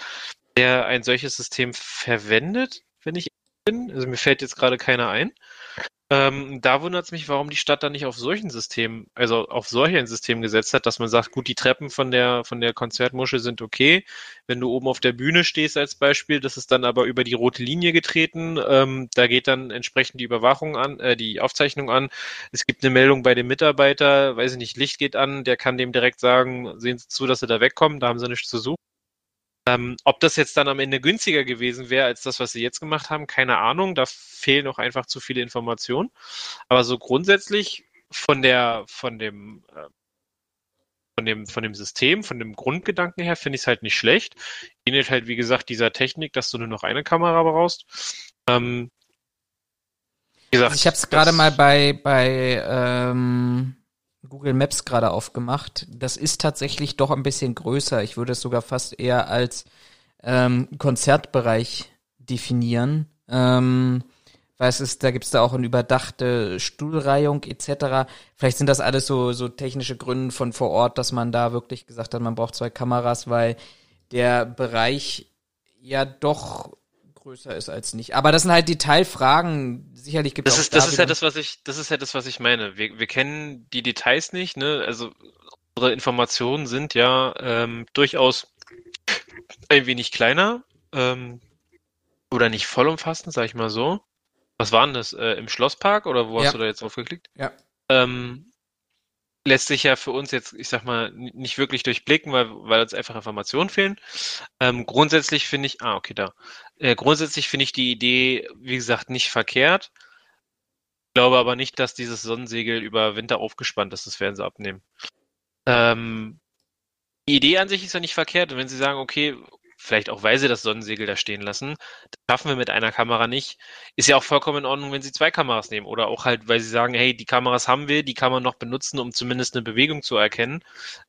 der ein solches System verwendet, wenn ich bin. Also mir fällt jetzt gerade keiner ein. Ähm, da wundert es mich, warum die Stadt dann nicht auf solchen Systemen, also auf solch ein System gesetzt hat, dass man sagt, gut, die Treppen von der, von der Konzertmuschel sind okay. Wenn du oben auf der Bühne stehst als Beispiel, das ist dann aber über die rote Linie getreten. Ähm, da geht dann entsprechend die Überwachung an, äh, die Aufzeichnung an. Es gibt eine Meldung bei dem Mitarbeiter, weiß ich nicht, Licht geht an, der kann dem direkt sagen, sehen Sie zu, dass Sie da wegkommen, da haben Sie nichts zu suchen. Ähm, ob das jetzt dann am Ende günstiger gewesen wäre als das, was sie jetzt gemacht haben, keine Ahnung. Da fehlen noch einfach zu viele Informationen. Aber so grundsätzlich von der, von dem, äh, von dem, von dem System, von dem Grundgedanken her finde ich es halt nicht schlecht. Ähnelt halt, wie gesagt, dieser Technik, dass du nur noch eine Kamera brauchst. Ähm, wie gesagt, also ich habe es gerade mal bei, bei ähm, Google Maps gerade aufgemacht. Das ist tatsächlich doch ein bisschen größer. Ich würde es sogar fast eher als ähm, Konzertbereich definieren. Ähm, weil es da gibt's da auch eine überdachte Stuhlreihung etc. Vielleicht sind das alles so, so technische Gründe von vor Ort, dass man da wirklich gesagt hat, man braucht zwei Kameras, weil der Bereich ja doch größer ist als nicht. Aber das sind halt Detailfragen. Sicherlich gibt es das ist, das ist ja das, was ich, das ist ja das, was ich meine. Wir, wir kennen die Details nicht, ne? Also unsere Informationen sind ja ähm, durchaus ein wenig kleiner ähm, oder nicht vollumfassend, sag ich mal so. Was war denn das? Äh, Im Schlosspark oder wo ja. hast du da jetzt drauf geklickt? Ja. Ähm, lässt sich ja für uns jetzt, ich sag mal, nicht wirklich durchblicken, weil, weil uns einfach Informationen fehlen. Ähm, grundsätzlich finde ich, ah, okay, da. Äh, grundsätzlich finde ich die Idee, wie gesagt, nicht verkehrt. Glaube aber nicht, dass dieses Sonnensegel über Winter aufgespannt ist, das werden sie abnehmen. Ähm, die Idee an sich ist ja nicht verkehrt. Und wenn sie sagen, okay, vielleicht auch weil sie das Sonnensegel da stehen lassen. Das schaffen wir mit einer Kamera nicht. Ist ja auch vollkommen in Ordnung, wenn sie zwei Kameras nehmen. Oder auch halt, weil sie sagen, hey, die Kameras haben wir, die kann man noch benutzen, um zumindest eine Bewegung zu erkennen.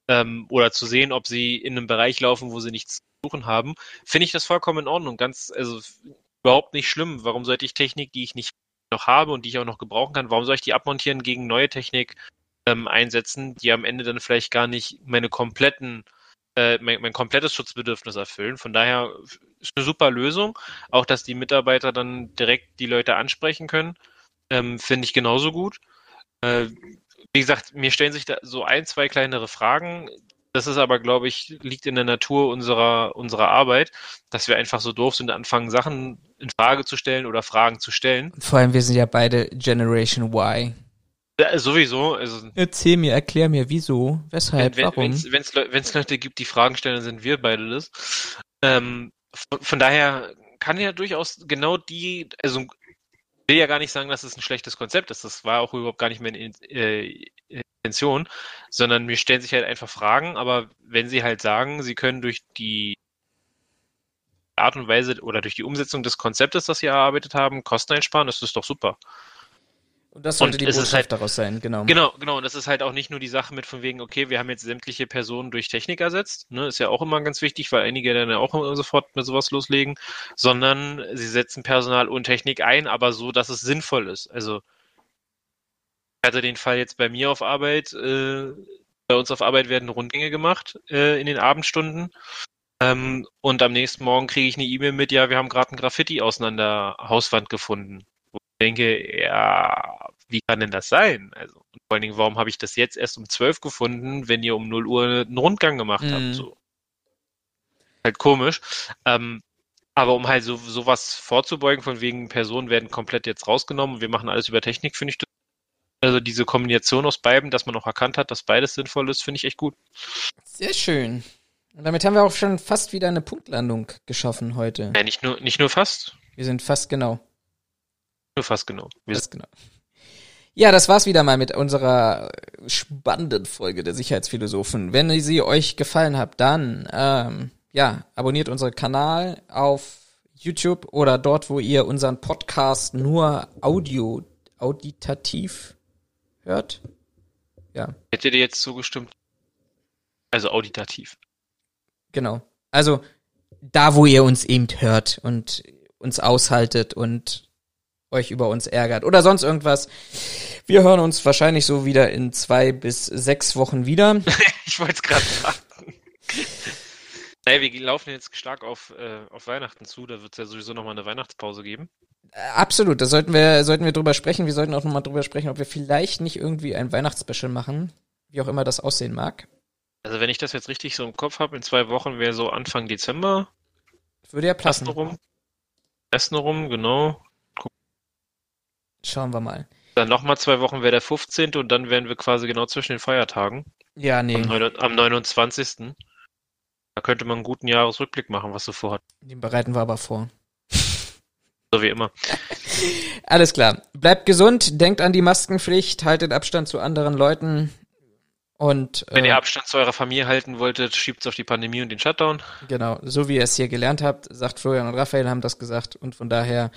Ähm, oder zu sehen, ob sie in einem Bereich laufen, wo sie nichts zu suchen haben. Finde ich das vollkommen in Ordnung. Ganz, also überhaupt nicht schlimm. Warum sollte ich Technik, die ich nicht noch habe und die ich auch noch gebrauchen kann, warum soll ich die abmontieren gegen neue Technik ähm, einsetzen, die am Ende dann vielleicht gar nicht meine kompletten äh, mein, mein komplettes Schutzbedürfnis erfüllen. Von daher ist eine super Lösung. Auch, dass die Mitarbeiter dann direkt die Leute ansprechen können, ähm, finde ich genauso gut. Äh, wie gesagt, mir stellen sich da so ein, zwei kleinere Fragen. Das ist aber, glaube ich, liegt in der Natur unserer, unserer Arbeit, dass wir einfach so doof sind, anfangen, Sachen in Frage zu stellen oder Fragen zu stellen. Vor allem, wir sind ja beide Generation Y. Ja, sowieso. Also, Erzähl mir, erklär mir, wieso, weshalb, wenn, warum. Wenn es Leute gibt, die Fragen stellen, dann sind wir beide das. Ähm, von, von daher kann ja durchaus genau die, also ich will ja gar nicht sagen, dass es ein schlechtes Konzept ist. Das war auch überhaupt gar nicht meine äh, Intention, sondern mir stellen sich halt einfach Fragen, aber wenn sie halt sagen, sie können durch die Art und Weise oder durch die Umsetzung des Konzeptes, das sie erarbeitet haben, Kosten einsparen, das ist doch super. Und das sollte Und die Botschaft halt- daraus sein, genau. Genau, genau. Und das ist halt auch nicht nur die Sache mit von wegen, okay, wir haben jetzt sämtliche Personen durch Technik ersetzt. Ne, ist ja auch immer ganz wichtig, weil einige dann ja auch sofort mit sowas loslegen, sondern sie setzen Personal und Technik ein, aber so, dass es sinnvoll ist. Also ich hatte den Fall jetzt bei mir auf Arbeit, äh, bei uns auf Arbeit werden Rundgänge gemacht äh, in den Abendstunden. Ähm, und am nächsten Morgen kriege ich eine E-Mail mit, ja, wir haben gerade ein Graffiti auseinander der Hauswand gefunden. Denke, ja, wie kann denn das sein? Also, und vor allen Dingen, warum habe ich das jetzt erst um 12 gefunden, wenn ihr um 0 Uhr einen Rundgang gemacht Mhm. habt? So. Halt komisch. Ähm, aber um halt so sowas vorzubeugen, von wegen Personen werden komplett jetzt rausgenommen und wir machen alles über Technik, finde ich das. Also diese Kombination aus beiden, dass man auch erkannt hat, dass beides sinnvoll ist, finde ich echt gut. Sehr schön. Und damit haben wir auch schon fast wieder eine Punktlandung geschaffen heute. Ja, nicht nur, nicht nur fast, Wir sind fast genau. Fast genau. Wir Fast genau. Ja, das war's wieder mal mit unserer spannenden Folge der Sicherheitsphilosophen. Wenn sie euch gefallen hat, dann ähm, ja, abonniert unseren Kanal auf YouTube oder dort, wo ihr unseren Podcast nur audio auditativ hört. Ja, Hätte dir jetzt zugestimmt? Also auditativ. genau. Also da, wo ihr uns eben hört und uns aushaltet und euch über uns ärgert oder sonst irgendwas. Wir hören uns wahrscheinlich so wieder in zwei bis sechs Wochen wieder. Ich wollte es gerade sagen. Naja, wir laufen jetzt stark auf, äh, auf Weihnachten zu. Da wird es ja sowieso nochmal eine Weihnachtspause geben. Äh, Absolut, da sollten wir, sollten wir drüber sprechen. Wir sollten auch nochmal drüber sprechen, ob wir vielleicht nicht irgendwie ein Weihnachtsspecial machen, wie auch immer das aussehen mag. Also wenn ich das jetzt richtig so im Kopf habe, in zwei Wochen wäre so Anfang Dezember. Würde ja Essen passen. rum. Essen rum, genau. Schauen wir mal. Dann nochmal zwei Wochen wäre der 15. und dann wären wir quasi genau zwischen den Feiertagen. Ja, Am, nee, neun- am 29. Da könnte man einen guten Jahresrückblick machen, was so vorhat. den bereiten wir aber vor. So wie immer. Alles klar. Bleibt gesund, denkt an die Maskenpflicht, haltet Abstand zu anderen Leuten und Wenn äh, ihr Abstand zu eurer Familie halten wolltet, schiebt's auf die Pandemie und den Shutdown. Genau, so wie ihr es hier gelernt habt, sagt Florian und Raphael haben das gesagt und von daher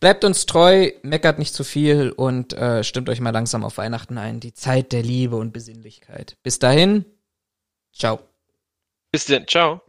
bleibt uns treu, meckert nicht zu viel und äh, stimmt euch mal langsam auf Weihnachten ein. Die Zeit der Liebe und Besinnlichkeit. Bis dahin, ciao. Bis dann. Ciao.